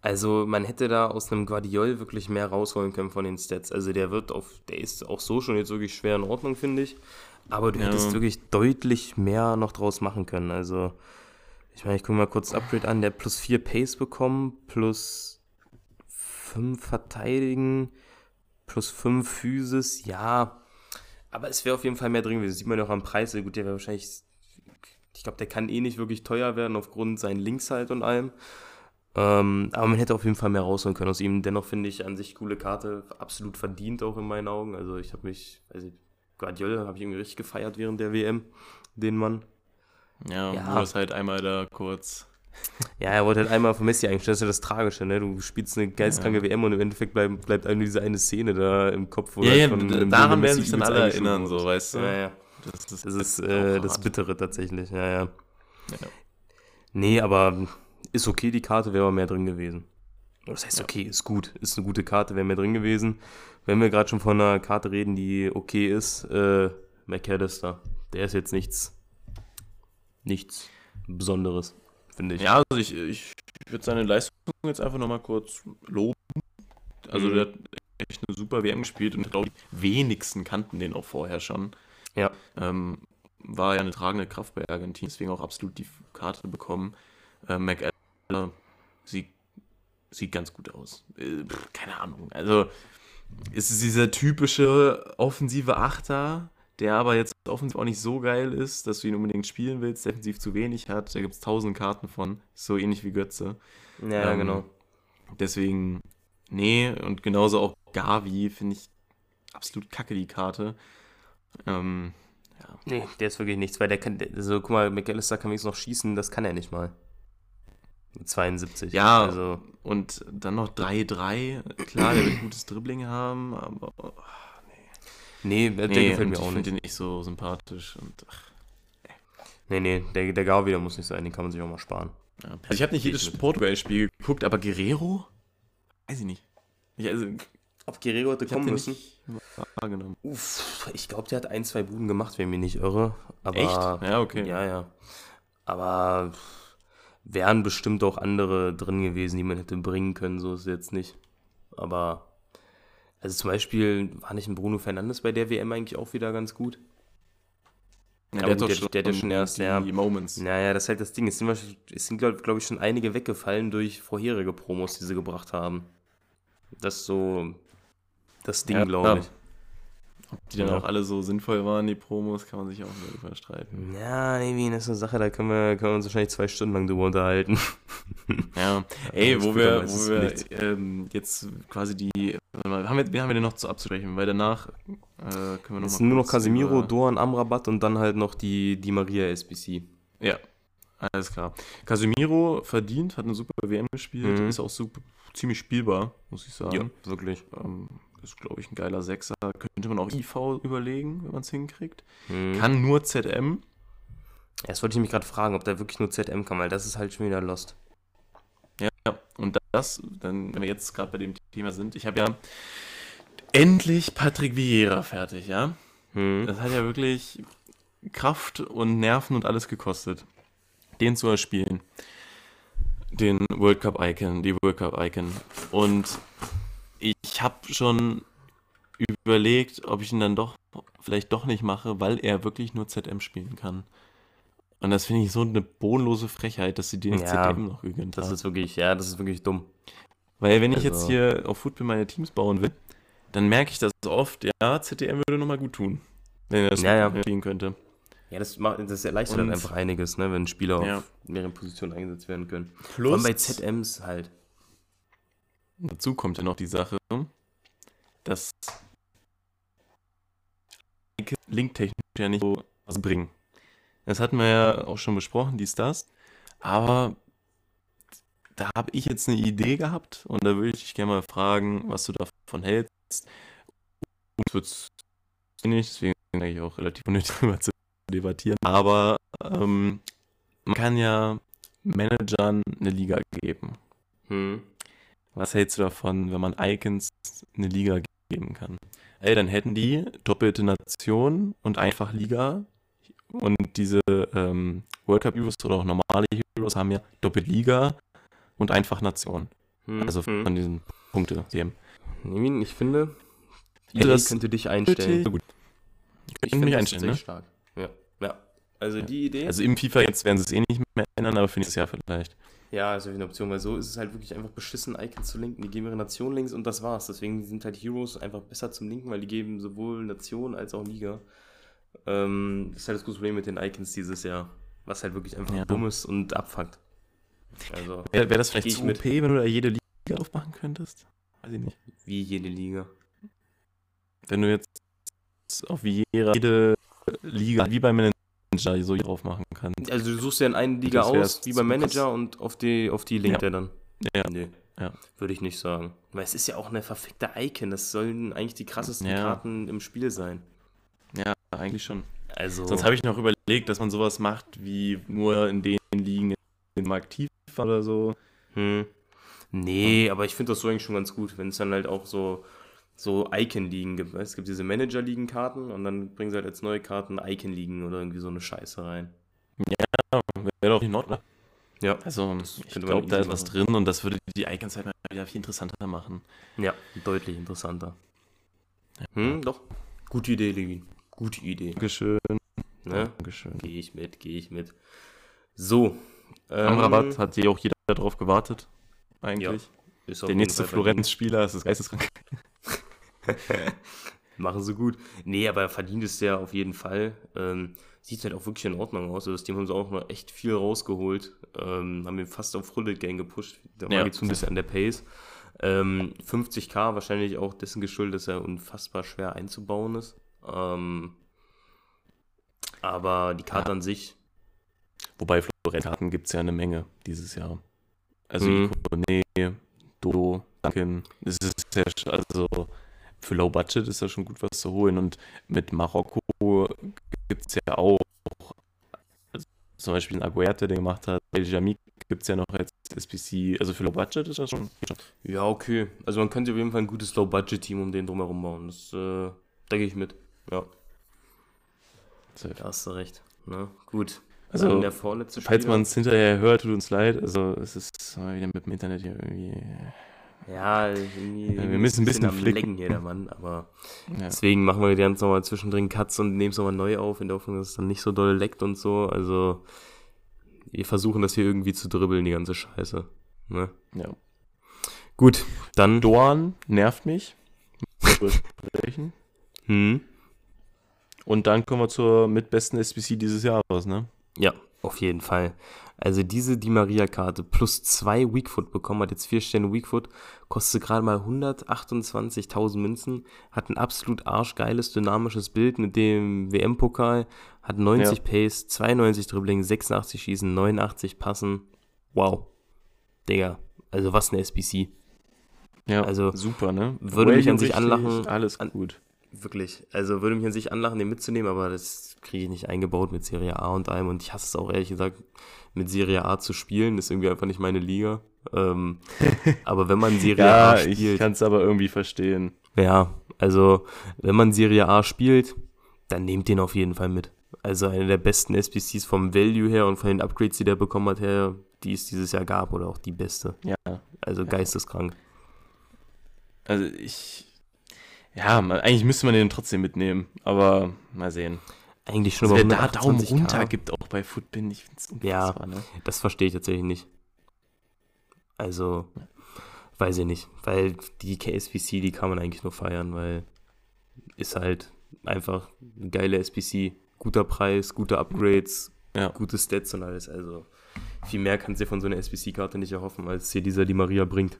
Also man hätte da aus einem Guardiol wirklich mehr rausholen können von den Stats. Also der wird auf, der ist auch so schon jetzt wirklich schwer in Ordnung, finde ich. Aber du ja. hättest wirklich deutlich mehr noch draus machen können. Also, ich meine, ich gucke mal kurz das Upgrade an. Der hat plus 4 Pace bekommen, plus 5 Verteidigen, plus 5 Physis, ja. Aber es wäre auf jeden Fall mehr drin gewesen. Sieht man ja auch am Preis. Gut, der wäre wahrscheinlich, ich glaube, der kann eh nicht wirklich teuer werden aufgrund seinen Links halt und allem. Ähm, aber man hätte auf jeden Fall mehr rausholen können aus ihm. Dennoch finde ich an sich coole Karte, absolut verdient auch in meinen Augen. Also ich habe mich, ich, Guardiola habe ich irgendwie richtig gefeiert während der WM, den Mann. Ja, ja. du hast halt einmal da kurz. Ja, er wollte halt einmal von Messi eigentlich, das ist ja das Tragische, ne? Du spielst eine geistkranke ja. WM und im Endeffekt bleibt, bleibt einem diese eine Szene da im Kopf. Wo ja, ja, von, daran werden sich dann alle erinnern, so, weißt du. Ja, ja. Das ist, das, ist äh, das Bittere tatsächlich, ja, ja. ja. Nee, aber ist okay, die Karte wäre aber mehr drin gewesen. Das heißt, okay, ist gut, ist eine gute Karte, wäre mehr drin gewesen. Wenn wir gerade schon von einer Karte reden, die okay ist, äh, McAllister, der ist jetzt nichts. Nichts Besonderes, finde ich. Ja, also ich, ich würde seine Leistung jetzt einfach nochmal kurz loben. Also mhm. der hat echt eine super WM gespielt und ich glaube, die wenigsten kannten den auch vorher schon. Ja. Ähm, war ja eine tragende Kraft bei Argentinien, deswegen auch absolut die Karte bekommen. Äh, McAllister sieht, sieht ganz gut aus. Äh, keine Ahnung. Also ist es dieser typische offensive Achter, der aber jetzt offensiv auch nicht so geil ist, dass du ihn unbedingt spielen willst, defensiv zu wenig hat. Da gibt es tausend Karten von, so ähnlich wie Götze. Ja, ähm, genau. Deswegen, nee, und genauso auch Gavi finde ich absolut kacke, die Karte. Ähm, ja. Nee, der ist wirklich nichts, weil der kann, also guck mal, McAllister kann wenigstens noch schießen, das kann er nicht mal. Mit 72. Ja, also. und dann noch 3-3. Klar, der wird gutes Dribbling haben, aber. Nee. Der nee, gefällt mir auch nicht. Ich finde den nicht so sympathisch und. Ach, nee, nee, der, der Gau wieder muss nicht sein, den kann man sich auch mal sparen. Ja, also ich habe nicht jedes Portugal-Spiel geguckt, aber Guerrero? Weiß ich nicht. Ich, also, Ob Guerrero hätte kommen müssen? Wahrgenommen. Uff, ich glaube, der hat ein, zwei Buden gemacht, wenn ich mich nicht irre. Aber, Echt? Ja, okay. Ja, ja. Aber wären bestimmt auch andere drin gewesen, die man hätte bringen können, so ist es jetzt nicht. Aber, also zum Beispiel, war nicht ein Bruno Fernandes bei der WM eigentlich auch wieder ganz gut? Ja, der, gut, der, der, der, schon erst, ja. Moments. Naja, das ist halt das Ding. Es sind, es sind glaube glaub ich, schon einige weggefallen durch vorherige Promos, die sie gebracht haben. Das ist so das Ding, ja, glaube ich. Ob die dann ja. auch alle so sinnvoll waren, die Promos, kann man sich auch darüber streiten. Ja, irgendwie, das ist eine Sache, da können wir, können wir uns wahrscheinlich zwei Stunden lang drüber unterhalten. Ja, ey, wo wir, wo wir ähm, jetzt quasi die. Haben wir, wen haben wir denn noch zu abzusprechen? Weil danach äh, können wir noch. Es sind nur noch Casemiro, über... Doan, Amrabat und dann halt noch die, die Maria SBC. Ja, alles klar. Casemiro verdient, hat eine super WM gespielt, mhm. ist auch super, ziemlich spielbar, muss ich sagen. Ja, wirklich. Ähm, ist, glaube ich, ein geiler Sechser. Könnte man auch IV überlegen, wenn man es hinkriegt. Hm. Kann nur ZM. Das wollte ich mich gerade fragen, ob der wirklich nur ZM kann, weil das ist halt schon wieder lost. Ja, und das, dann, wenn wir jetzt gerade bei dem Thema sind, ich habe ja endlich Patrick Vieira fertig, ja. Hm. Das hat ja wirklich Kraft und Nerven und alles gekostet, den zu erspielen. Den World Cup Icon, die World Cup Icon. Und ich habe schon überlegt, ob ich ihn dann doch vielleicht doch nicht mache, weil er wirklich nur ZM spielen kann. Und das finde ich so eine bodenlose Frechheit, dass sie den ja, ZM noch gegönnt Das haben. ist wirklich, ja, das ist wirklich dumm. Weil wenn ich jetzt also hier auf Football meine Teams bauen will, dann merke ich das oft, ja, ZDM würde nochmal gut tun, wenn er das ja, ja. spielen könnte. Ja, das, macht, das erleichtert Und, einfach einiges, ne, wenn Spieler ja. auf mehreren Positionen eingesetzt werden können. Plus, Vor allem bei ZMs halt. Dazu kommt ja noch die Sache, dass linktechnisch ja nicht so was bringen. Das hatten wir ja auch schon besprochen, dies, das. Aber da habe ich jetzt eine Idee gehabt und da würde ich dich gerne mal fragen, was du davon hältst. Uns wird es nicht, deswegen denke ich auch relativ unnötig darüber zu debattieren. Aber ähm, man kann ja Managern eine Liga geben. Hm. Was hältst du davon, wenn man Icons eine Liga geben kann? Ey, dann hätten die doppelte Nation und einfach Liga. Und diese ähm, World Cup Heroes oder auch normale Heroes haben ja Doppelliga und einfach Nation. Hm, also von hm. diesen Punkte. Ich finde, also das könnte dich einstellen. Gut. Ich könnte mich einstellen, ne? stark. Ja. ja. Also die Idee. Also im FIFA jetzt werden sie es eh nicht mehr ändern, aber für nächstes Jahr vielleicht. Ja, also eine Option, weil so ist es halt wirklich einfach beschissen, Icons zu linken. Die geben ihre Nation links und das war's. Deswegen sind halt Heroes einfach besser zum Linken, weil die geben sowohl Nation als auch Liga. Ähm, das ist halt das große Problem mit den Icons dieses Jahr. Was halt wirklich einfach ja. dumm ist und abfuckt. Also, Wäre wär das vielleicht zu OP, wenn du da jede Liga aufmachen könntest? Weiß ich nicht. Wie jede Liga? Wenn du jetzt auf jede Liga, wie bei Manager so drauf machen kannst. Also du suchst ja in eine Liga aus, wie beim Manager und auf die, auf die linkt ja. er dann. Ja. Nee. Ja. Würde ich nicht sagen. Weil es ist ja auch eine verfickte Icon. Das sollen eigentlich die krassesten ja. Karten im Spiel sein. Ja, eigentlich schon. Also. Sonst habe ich noch überlegt, dass man sowas macht, wie nur in den Ligen in aktiv oder so. Hm. Nee, aber ich finde das so eigentlich schon ganz gut, wenn es dann halt auch so so Icon-Ligen gibt. Es gibt diese Manager-Ligen-Karten und dann bringen sie halt als neue Karten Icon-Ligen oder irgendwie so eine Scheiße rein. Ja, wäre doch in Ordnung. Ja. Also, ich glaube, da ist was drin und das würde die Icons halt wieder viel interessanter machen. Ja, deutlich interessanter. Hm, doch. Gute Idee, Levin. Gute Idee. Dankeschön. Ne? Dankeschön. Gehe ich mit, gehe ich mit. So. Ähm, Amrabat hat ja auch jeder darauf gewartet. Eigentlich. Ja, Der nächste Florenz-Spieler ist das geisteskrank. Machen sie gut. Nee, aber verdient ist der auf jeden Fall. Ähm, sieht halt auch wirklich in Ordnung aus. Also das Team haben sie auch noch echt viel rausgeholt. Ähm, haben ihn fast auf Full Gang gepusht. Da ja. geht es ein bisschen an der Pace. Ähm, 50k wahrscheinlich auch dessen geschuldet, dass er unfassbar schwer einzubauen ist. Ähm, aber die Karte ja. an sich. Wobei Florenz-Karten gibt es ja eine Menge dieses Jahr. Also mhm. Ikone, Dodo, Duncan. Es ist ja, also für Low Budget ist da schon gut was zu holen. Und mit Marokko gibt es ja auch also zum Beispiel einen Aguerte, der gemacht hat. Jamik gibt es ja noch als SPC. Also für Low Budget ist das schon. Ja, okay. Also man könnte auf jeden Fall ein gutes Low Budget Team um den drumherum bauen. Das äh, denke ich mit. Ja. Safe. Da hast du recht. Ne? Gut. Also, der vorletzte falls man es hinterher hört, tut uns leid. Also, es ist mal wieder mit dem Internet hier irgendwie ja, irgendwie, ja, wir müssen ein bisschen, bisschen flicken hier, der Mann, aber ja. deswegen machen wir jetzt nochmal zwischendrin Cuts und nehmen es nochmal neu auf, in der Hoffnung, dass es dann nicht so doll leckt und so. Also, wir versuchen das hier irgendwie zu dribbeln, die ganze Scheiße. Ne? Ja. Gut, dann. Dorn nervt mich. hm. Und dann kommen wir zur mitbesten SBC dieses Jahres, ne? Ja, auf jeden Fall. Also diese Di Maria-Karte plus zwei Weakfoot bekommen, hat jetzt vier Sterne Weakfoot, kostet gerade mal 128.000 Münzen, hat ein absolut arschgeiles, dynamisches Bild mit dem WM-Pokal, hat 90 ja. Pace, 92 Dribbling, 86 Schießen, 89 Passen. Wow. Digga, also was eine SBC. Ja, also super, ne? Würde mich an sich anlachen. Alles gut. An, wirklich. Also würde mich an sich anlachen, den mitzunehmen, aber das kriege ich nicht eingebaut mit Serie A und allem und ich hasse es auch ehrlich gesagt mit Serie A zu spielen, ist irgendwie einfach nicht meine Liga. Ähm, aber wenn man Serie ja, A spielt. Ich kann es aber irgendwie verstehen. Ja, also wenn man Serie A spielt, dann nehmt den auf jeden Fall mit. Also eine der besten SPCs vom Value her und von den Upgrades, die der bekommen hat, her, die es dieses Jahr gab oder auch die beste. Ja. Also geisteskrank. Also ich. Ja, eigentlich müsste man den trotzdem mitnehmen, aber mal sehen eigentlich schon also Wer da Daumen runter gibt, auch bei Footbin, ich finde es unfassbar. Ja, ne? das verstehe ich tatsächlich nicht. Also, weiß ich nicht. Weil die KSPC, die kann man eigentlich nur feiern, weil ist halt einfach eine geile SPC. Guter Preis, gute Upgrades, ja. gute Stats und alles. Also, viel mehr kannst du dir von so einer SPC-Karte nicht erhoffen, als hier dieser die Maria bringt.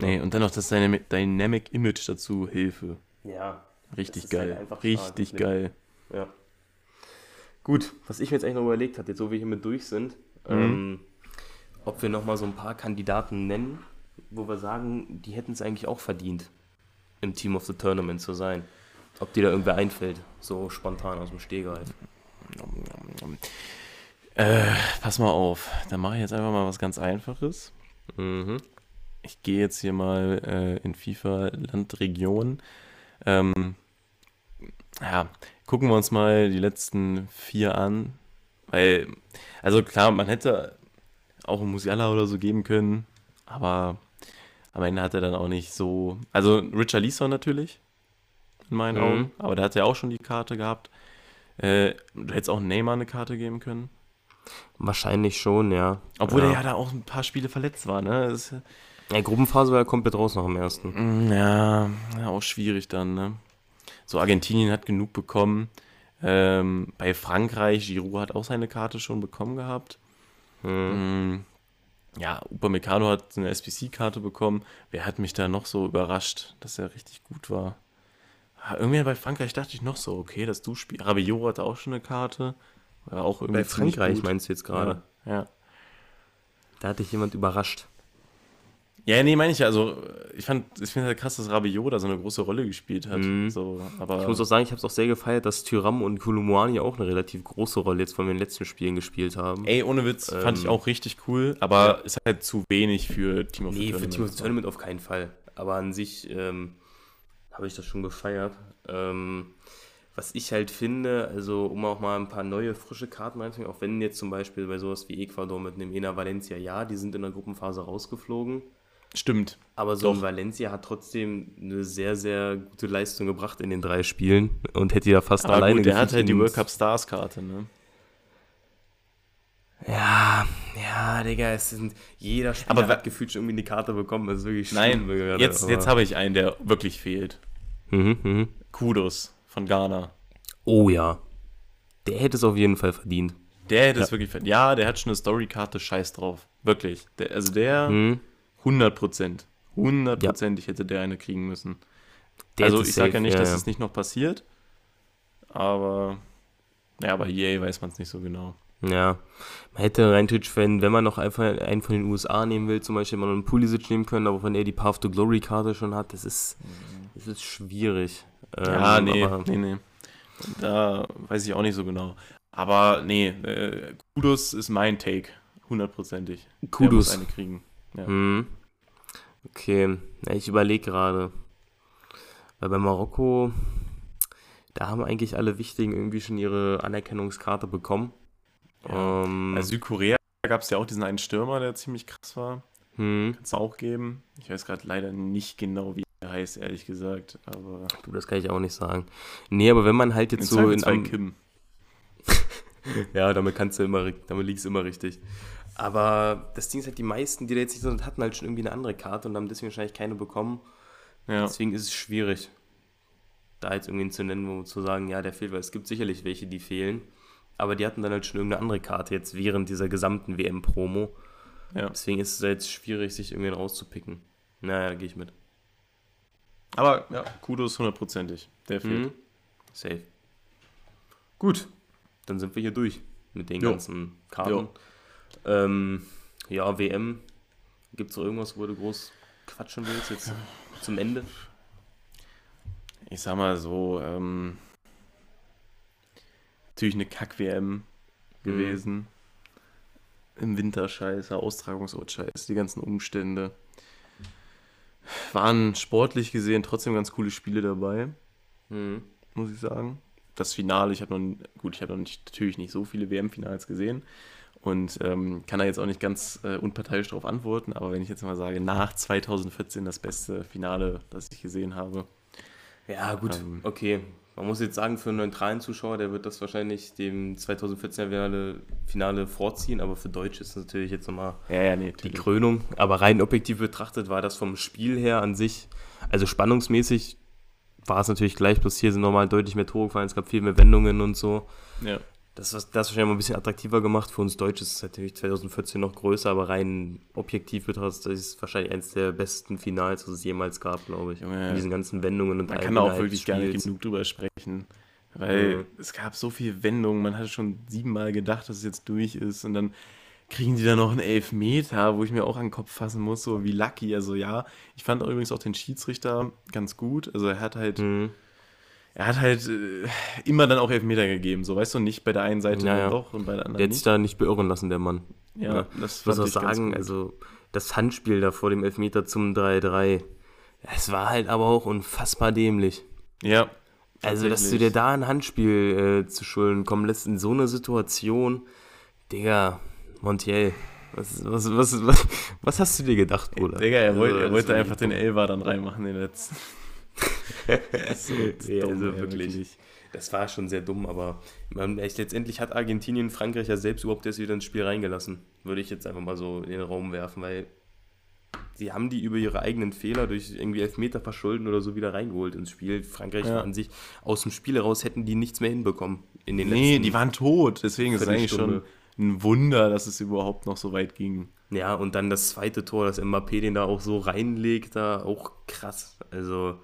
Nee, und dann noch das Dynamic Image dazu, Hilfe. Ja. Richtig geil. Halt Richtig geil. Ja. Gut, was ich mir jetzt eigentlich noch überlegt hatte, jetzt so wie wir hier mit durch sind, mhm. ähm, ob wir nochmal so ein paar Kandidaten nennen, wo wir sagen, die hätten es eigentlich auch verdient, im Team of the Tournament zu sein. Ob dir da irgendwer einfällt, so spontan aus dem Stehgreif. Äh, pass mal auf, dann mache ich jetzt einfach mal was ganz Einfaches. Mhm. Ich gehe jetzt hier mal äh, in FIFA Landregion. Ähm, ja, gucken wir uns mal die letzten vier an. Weil, also klar, man hätte auch einen Musiala oder so geben können, aber am Ende hat er dann auch nicht so. Also Richard Leeson natürlich, in meinen mhm. Augen, aber der hat ja auch schon die Karte gehabt. Äh, du hättest auch Neymar eine Karte geben können. Wahrscheinlich schon, ja. Obwohl ja. er ja da auch ein paar Spiele verletzt war, ne? Das, ja, Gruppenphase war er komplett raus nach dem ersten. Mm, ja, ja, auch schwierig dann, ne? So, Argentinien hat genug bekommen. Ähm, bei Frankreich, Giroud hat auch seine Karte schon bekommen gehabt. Mhm. Ja, Upamecano hat eine SPC-Karte bekommen. Wer hat mich da noch so überrascht, dass er richtig gut war? Irgendwie bei Frankreich dachte ich noch so, okay, dass du spielst. Rabiot hatte auch schon eine Karte. War auch irgendwie bei Frankreich meinst du jetzt gerade? Ja, ja. Da hatte ich jemand überrascht. Ja, nee, meine ich ja. Also, ich fand, ich finde halt krass, dass Rabiot da so eine große Rolle gespielt hat. Mhm. So, aber ich muss auch sagen, ich habe es auch sehr gefeiert, dass Tyram und Kulumuani auch eine relativ große Rolle jetzt von den letzten Spielen gespielt haben. Ey, ohne Witz, ähm, fand ich auch richtig cool, aber ja. ist halt zu wenig für Team of nee, the Tournament. Nee, für Team of the Tournament auf keinen Fall. Aber an sich ähm, habe ich das schon gefeiert. Ähm, was ich halt finde, also um auch mal ein paar neue, frische Karten reinzubringen, auch wenn jetzt zum Beispiel bei sowas wie Ecuador mit einem Ena Valencia, ja, die sind in der Gruppenphase rausgeflogen. Stimmt. Aber so ein Valencia hat trotzdem eine sehr, sehr gute Leistung gebracht in den drei Spielen und hätte ja fast Aber alleine gut, der hat halt die World Cup Stars Karte, ne? Ja, ja, Digga, es sind, jeder Spieler aber hat gefühlt schon irgendwie eine Karte bekommen. Das ist wirklich Nein, gerade, jetzt, jetzt habe ich einen, der wirklich fehlt. Mhm, mh. Kudos von Ghana. Oh ja. Der hätte es auf jeden Fall verdient. Der hätte ja. es wirklich verdient. Ja, der hat schon eine Storykarte, scheiß drauf. Wirklich. Der, also der, mhm. 100 Prozent. Hundertprozentig ja. hätte der eine kriegen müssen. Der also ich sage ja nicht, ja, dass es nicht noch passiert. Aber, ja, bei EA weiß man es nicht so genau. Ja, man hätte rein wenn, wenn man noch einfach einen von den USA nehmen will, zum Beispiel mal einen Pulisic nehmen können, aber wenn er die Path to Glory Karte schon hat, das ist, das ist schwierig. Ja, ähm, nee, nee, nee. Da weiß ich auch nicht so genau. Aber nee, äh, Kudos ist mein Take. Hundertprozentig. Kudos. eine kriegen. Ja. Hm. Okay, ich überlege gerade. Weil bei Marokko, da haben eigentlich alle Wichtigen irgendwie schon ihre Anerkennungskarte bekommen. Ja. Ähm, bei Südkorea gab es ja auch diesen einen Stürmer, der ziemlich krass war. Hm. Kann es auch geben. Ich weiß gerade leider nicht genau, wie heißt, ehrlich gesagt. Aber du, das kann ich auch nicht sagen. Nee, aber wenn man halt jetzt in so in am, Kim. ja, damit kannst du immer, damit liegst du immer richtig. Aber das Ding ist halt, die meisten, die da jetzt nicht so sind, hatten halt schon irgendwie eine andere Karte und haben deswegen wahrscheinlich keine bekommen. Ja. Deswegen ist es schwierig, da jetzt irgendwen zu nennen, wo zu sagen, ja, der fehlt, weil es gibt sicherlich welche, die fehlen. Aber die hatten dann halt schon irgendeine andere Karte jetzt während dieser gesamten WM-Promo. Ja. Deswegen ist es jetzt schwierig, sich irgendwen rauszupicken. Naja, da gehe ich mit. Aber ja, Kudos hundertprozentig. Der fehlt. Mhm. Safe. Gut, dann sind wir hier durch mit den jo. ganzen Karten. Ähm, ja, WM. Gibt es noch irgendwas, wo du groß quatschen willst jetzt zum Ende? Ich sag mal so, ähm, natürlich eine Kack-WM gewesen. Mhm. Im Winter scheiße, Austragungsort scheiße, die ganzen Umstände waren sportlich gesehen trotzdem ganz coole Spiele dabei, mhm. muss ich sagen. Das Finale, ich habe noch, gut, ich habe noch nicht, natürlich nicht so viele WM-Finals gesehen und ähm, kann da jetzt auch nicht ganz äh, unparteiisch darauf antworten, aber wenn ich jetzt mal sage, nach 2014 das beste Finale, das ich gesehen habe. Ja, gut, ähm, okay. Man muss jetzt sagen, für einen neutralen Zuschauer, der wird das wahrscheinlich dem 2014er Finale vorziehen, aber für Deutsch ist das natürlich jetzt nochmal ja, ja, nee, die Krönung. Aber rein objektiv betrachtet war das vom Spiel her an sich, also spannungsmäßig war es natürlich gleich, bloß hier sind nochmal deutlich mehr Tore gefallen, es gab viel mehr Wendungen und so. Ja. Das, das wahrscheinlich mal ein bisschen attraktiver gemacht. Für uns Deutsche ist es natürlich 2014 noch größer, aber rein objektiv betrachtet, das ist wahrscheinlich eines der besten Finals, was es jemals gab, glaube ich. Ja, In diesen ganzen Wendungen und Man kann auch wirklich gar nicht genug drüber sprechen. Weil mhm. es gab so viele Wendungen, man hatte schon siebenmal gedacht, dass es jetzt durch ist und dann kriegen die da noch einen Elfmeter, wo ich mir auch an den Kopf fassen muss, so wie lucky. Also ja, ich fand übrigens auch den Schiedsrichter ganz gut. Also er hat halt. Mhm er hat halt äh, immer dann auch Elfmeter gegeben, so weißt du, nicht bei der einen Seite naja. doch und bei der anderen Der hat sich da nicht beirren lassen, der Mann. Ja, ja das muss auch sagen, also das Handspiel da vor dem Elfmeter zum 3-3, es war halt aber auch unfassbar dämlich. Ja. Also, dass du dir da ein Handspiel äh, zu Schulden kommen lässt in so einer Situation, Digga, Montiel, was, was, was, was, was hast du dir gedacht, Bruder? Digga, er, wollte, er also, wollte einfach den Elfer dann reinmachen, den letzten. So nee, dumm, also wirklich. wirklich. Das war schon sehr dumm, aber man, echt, letztendlich hat Argentinien Frankreich ja selbst überhaupt erst wieder ins Spiel reingelassen. Würde ich jetzt einfach mal so in den Raum werfen, weil sie haben die über ihre eigenen Fehler durch irgendwie Elfmeter verschulden oder so wieder reingeholt ins Spiel. Frankreich ja. war an sich aus dem Spiel heraus hätten die nichts mehr hinbekommen in den nee, letzten. die waren tot. Deswegen ist es eigentlich schon ein Wunder, dass es überhaupt noch so weit ging. Ja, und dann das zweite Tor, das Mbappé den da auch so reinlegt, da auch krass. Also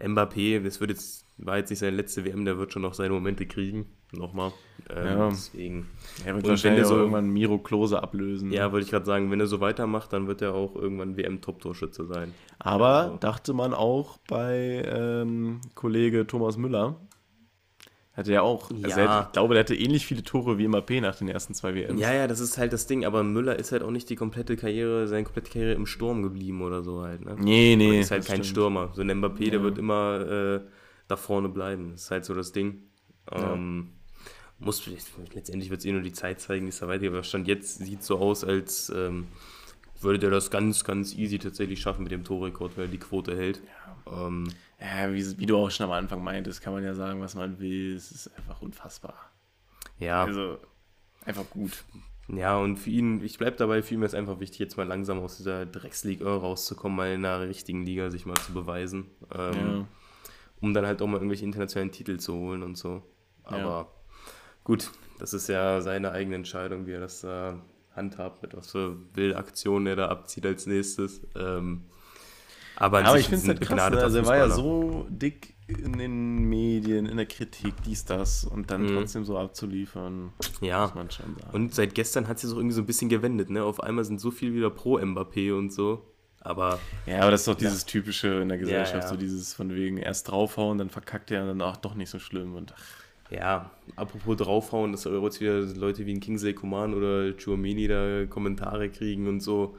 Mbappé, das wird jetzt, war jetzt nicht seine letzte WM, der wird schon noch seine Momente kriegen. Nochmal. Ähm, ja. Deswegen. Er wird und wahrscheinlich so irgendwann Miro Klose ablösen. Ja, wollte ich gerade sagen, wenn er so weitermacht, dann wird er auch irgendwann WM-Top-Torschütze sein. Aber also. dachte man auch bei ähm, Kollege Thomas Müller, hatte ja auch, also ja. Hat, ich glaube, der hatte ähnlich viele Tore wie Mbappé nach den ersten zwei WMs. Ja, ja, das ist halt das Ding, aber Müller ist halt auch nicht die komplette Karriere, seine komplette Karriere im Sturm geblieben oder so halt. Ne? Nee, nee. Er ist halt kein stimmt. Stürmer. So ein Mbappé, ja. der wird immer äh, da vorne bleiben. Das ist halt so das Ding. Ähm, muss, letztendlich wird es eh nur die Zeit zeigen, wie es da weitergeht. Aber Stand jetzt sieht es so aus, als ähm, würde der das ganz, ganz easy tatsächlich schaffen mit dem Torrekord, weil er die Quote hält. Ja, ähm, ja wie, wie, du auch schon am Anfang meintest, kann man ja sagen, was man will. Es ist einfach unfassbar. Ja. Also, einfach gut. Ja, und für ihn, ich bleibe dabei, für ihn ist einfach wichtig, jetzt mal langsam aus dieser Drecksliga rauszukommen, mal in einer richtigen Liga sich mal zu beweisen. Ähm, ja. Um dann halt auch mal irgendwelche internationalen Titel zu holen und so. Aber ja. gut, das ist ja seine eigene Entscheidung, wie er das da äh, handhabt, mit was für Wildaktionen er da abzieht als nächstes. Ähm, aber, aber ich finde es halt krass, ne? also er war ja so dick in den Medien, in der Kritik, dies, das und dann mhm. trotzdem so abzuliefern, ja. muss man schon sagen. Und seit gestern hat sich auch irgendwie so ein bisschen gewendet, ne? Auf einmal sind so viel wieder pro Mbappé und so. Aber. Ja, aber das ist doch dieses ja. Typische in der Gesellschaft, ja, ja. so dieses von wegen erst draufhauen, dann verkackt er und dann auch doch nicht so schlimm und ach. Ja, apropos draufhauen, dass jetzt wieder Leute wie ein Kingsley Coman oder Chuamini da Kommentare kriegen und so.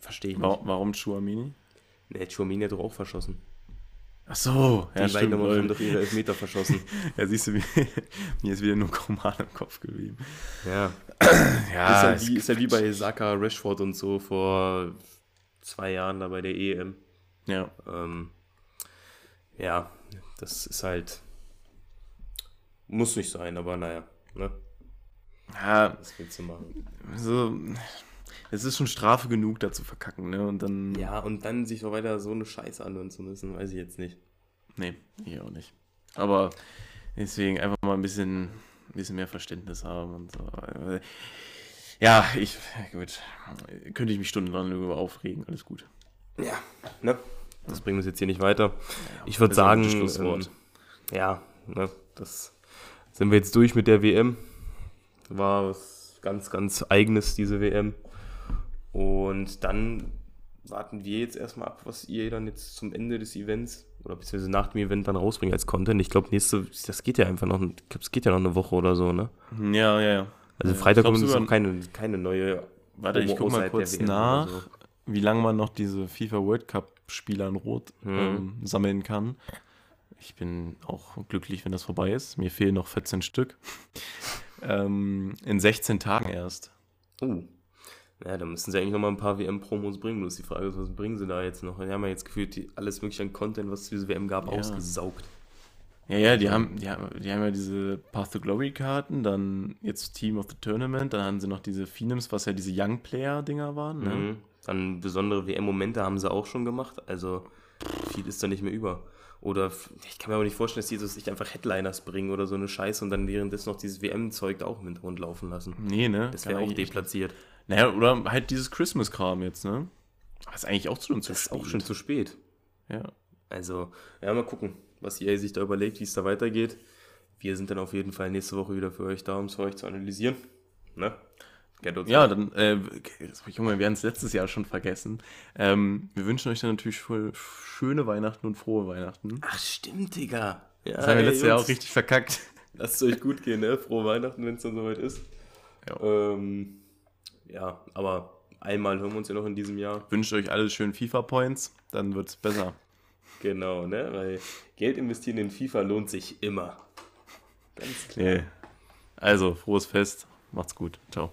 Verstehe ich nicht. Warum Chuamini? Ne, Chuamini hat doch auch verschossen. Ach so, die ja, beiden stimmt, haben doch ihre Elfmeter verschossen. ja, siehst du, mir ist wieder nur Coman im Kopf geblieben. Ja. ja ist, halt wie, ist halt wie bei Saka, Rashford und so vor zwei Jahren da bei der EM. Ja. Ähm, ja, das ist halt muss nicht sein, aber naja. Ne? Ja, was willst du machen? So, es ist schon Strafe genug, da zu verkacken, ne? Und dann. Ja, und dann sich auch weiter so eine Scheiße anhören zu müssen, weiß ich jetzt nicht. Nee, ich auch nicht. Aber deswegen einfach mal ein bisschen, ein bisschen mehr Verständnis haben und so. Ja, ich, gut, könnte ich mich stundenlang darüber aufregen, alles gut. Ja, ne? Das bringt uns jetzt hier nicht weiter. ich würde sagen, ähm, ja, ne, das sind wir jetzt durch mit der WM. War was ganz, ganz Eigenes, diese WM. Und dann warten wir jetzt erstmal ab, was ihr dann jetzt zum Ende des Events oder beziehungsweise nach dem Event dann rausbringt als Content. Ich glaube, nächste, das geht ja einfach noch, ich glaube, es geht ja noch eine Woche oder so, ne? Ja, ja, ja. Also Freitag kommt jetzt noch keine, keine neue. Warte, ich guck mal kurz nach, so. wie lange man noch diese FIFA World Cup Spieler in Rot hm. ähm, sammeln kann. Ich bin auch glücklich, wenn das vorbei ist. Mir fehlen noch 14 Stück. ähm, in 16 Tagen erst. Oh. Ja, da müssen sie eigentlich noch mal ein paar WM-Promos bringen. Bloß die Frage ist, was bringen sie da jetzt noch? Die haben ja jetzt gefühlt die, alles mögliche an Content, was es diese WM gab, ja. ausgesaugt. Ja, ja, die haben, die, haben, die haben ja diese Path to Glory-Karten, dann jetzt Team of the Tournament, dann haben sie noch diese Phenoms, was ja diese Young Player-Dinger waren. Ne? Mhm. Dann besondere WM-Momente haben sie auch schon gemacht. Also viel ist da nicht mehr über. Oder ich kann mir aber nicht vorstellen, dass die sich einfach Headliners bringen oder so eine Scheiße und dann währenddessen noch dieses WM-Zeug da auch im Hintergrund laufen lassen. Nee, ne? Das wäre auch deplatziert. Naja, oder halt dieses Christmas-Kram jetzt, ne? Das ist eigentlich auch schon zu das spät. ist auch schon zu spät. Ja. Also, ja, mal gucken, was EA sich da überlegt, wie es da weitergeht. Wir sind dann auf jeden Fall nächste Woche wieder für euch da, um es für euch zu analysieren. Ne? Ja, dann, äh, Junge, wir haben es letztes Jahr schon vergessen. Ähm, wir wünschen euch dann natürlich schöne Weihnachten und frohe Weihnachten. Ach, stimmt, Digga. Ja, das haben wir letztes Jahr auch richtig verkackt. Lasst es euch gut gehen, ne? Frohe Weihnachten, wenn es dann soweit ist. Ja. Ähm, ja, aber einmal hören wir uns ja noch in diesem Jahr. Wünscht euch alles schön FIFA-Points, dann wird es besser. Genau, ne? Weil Geld investieren in FIFA lohnt sich immer. Ganz klar. Nee. Also, frohes Fest. Macht's gut. Ciao.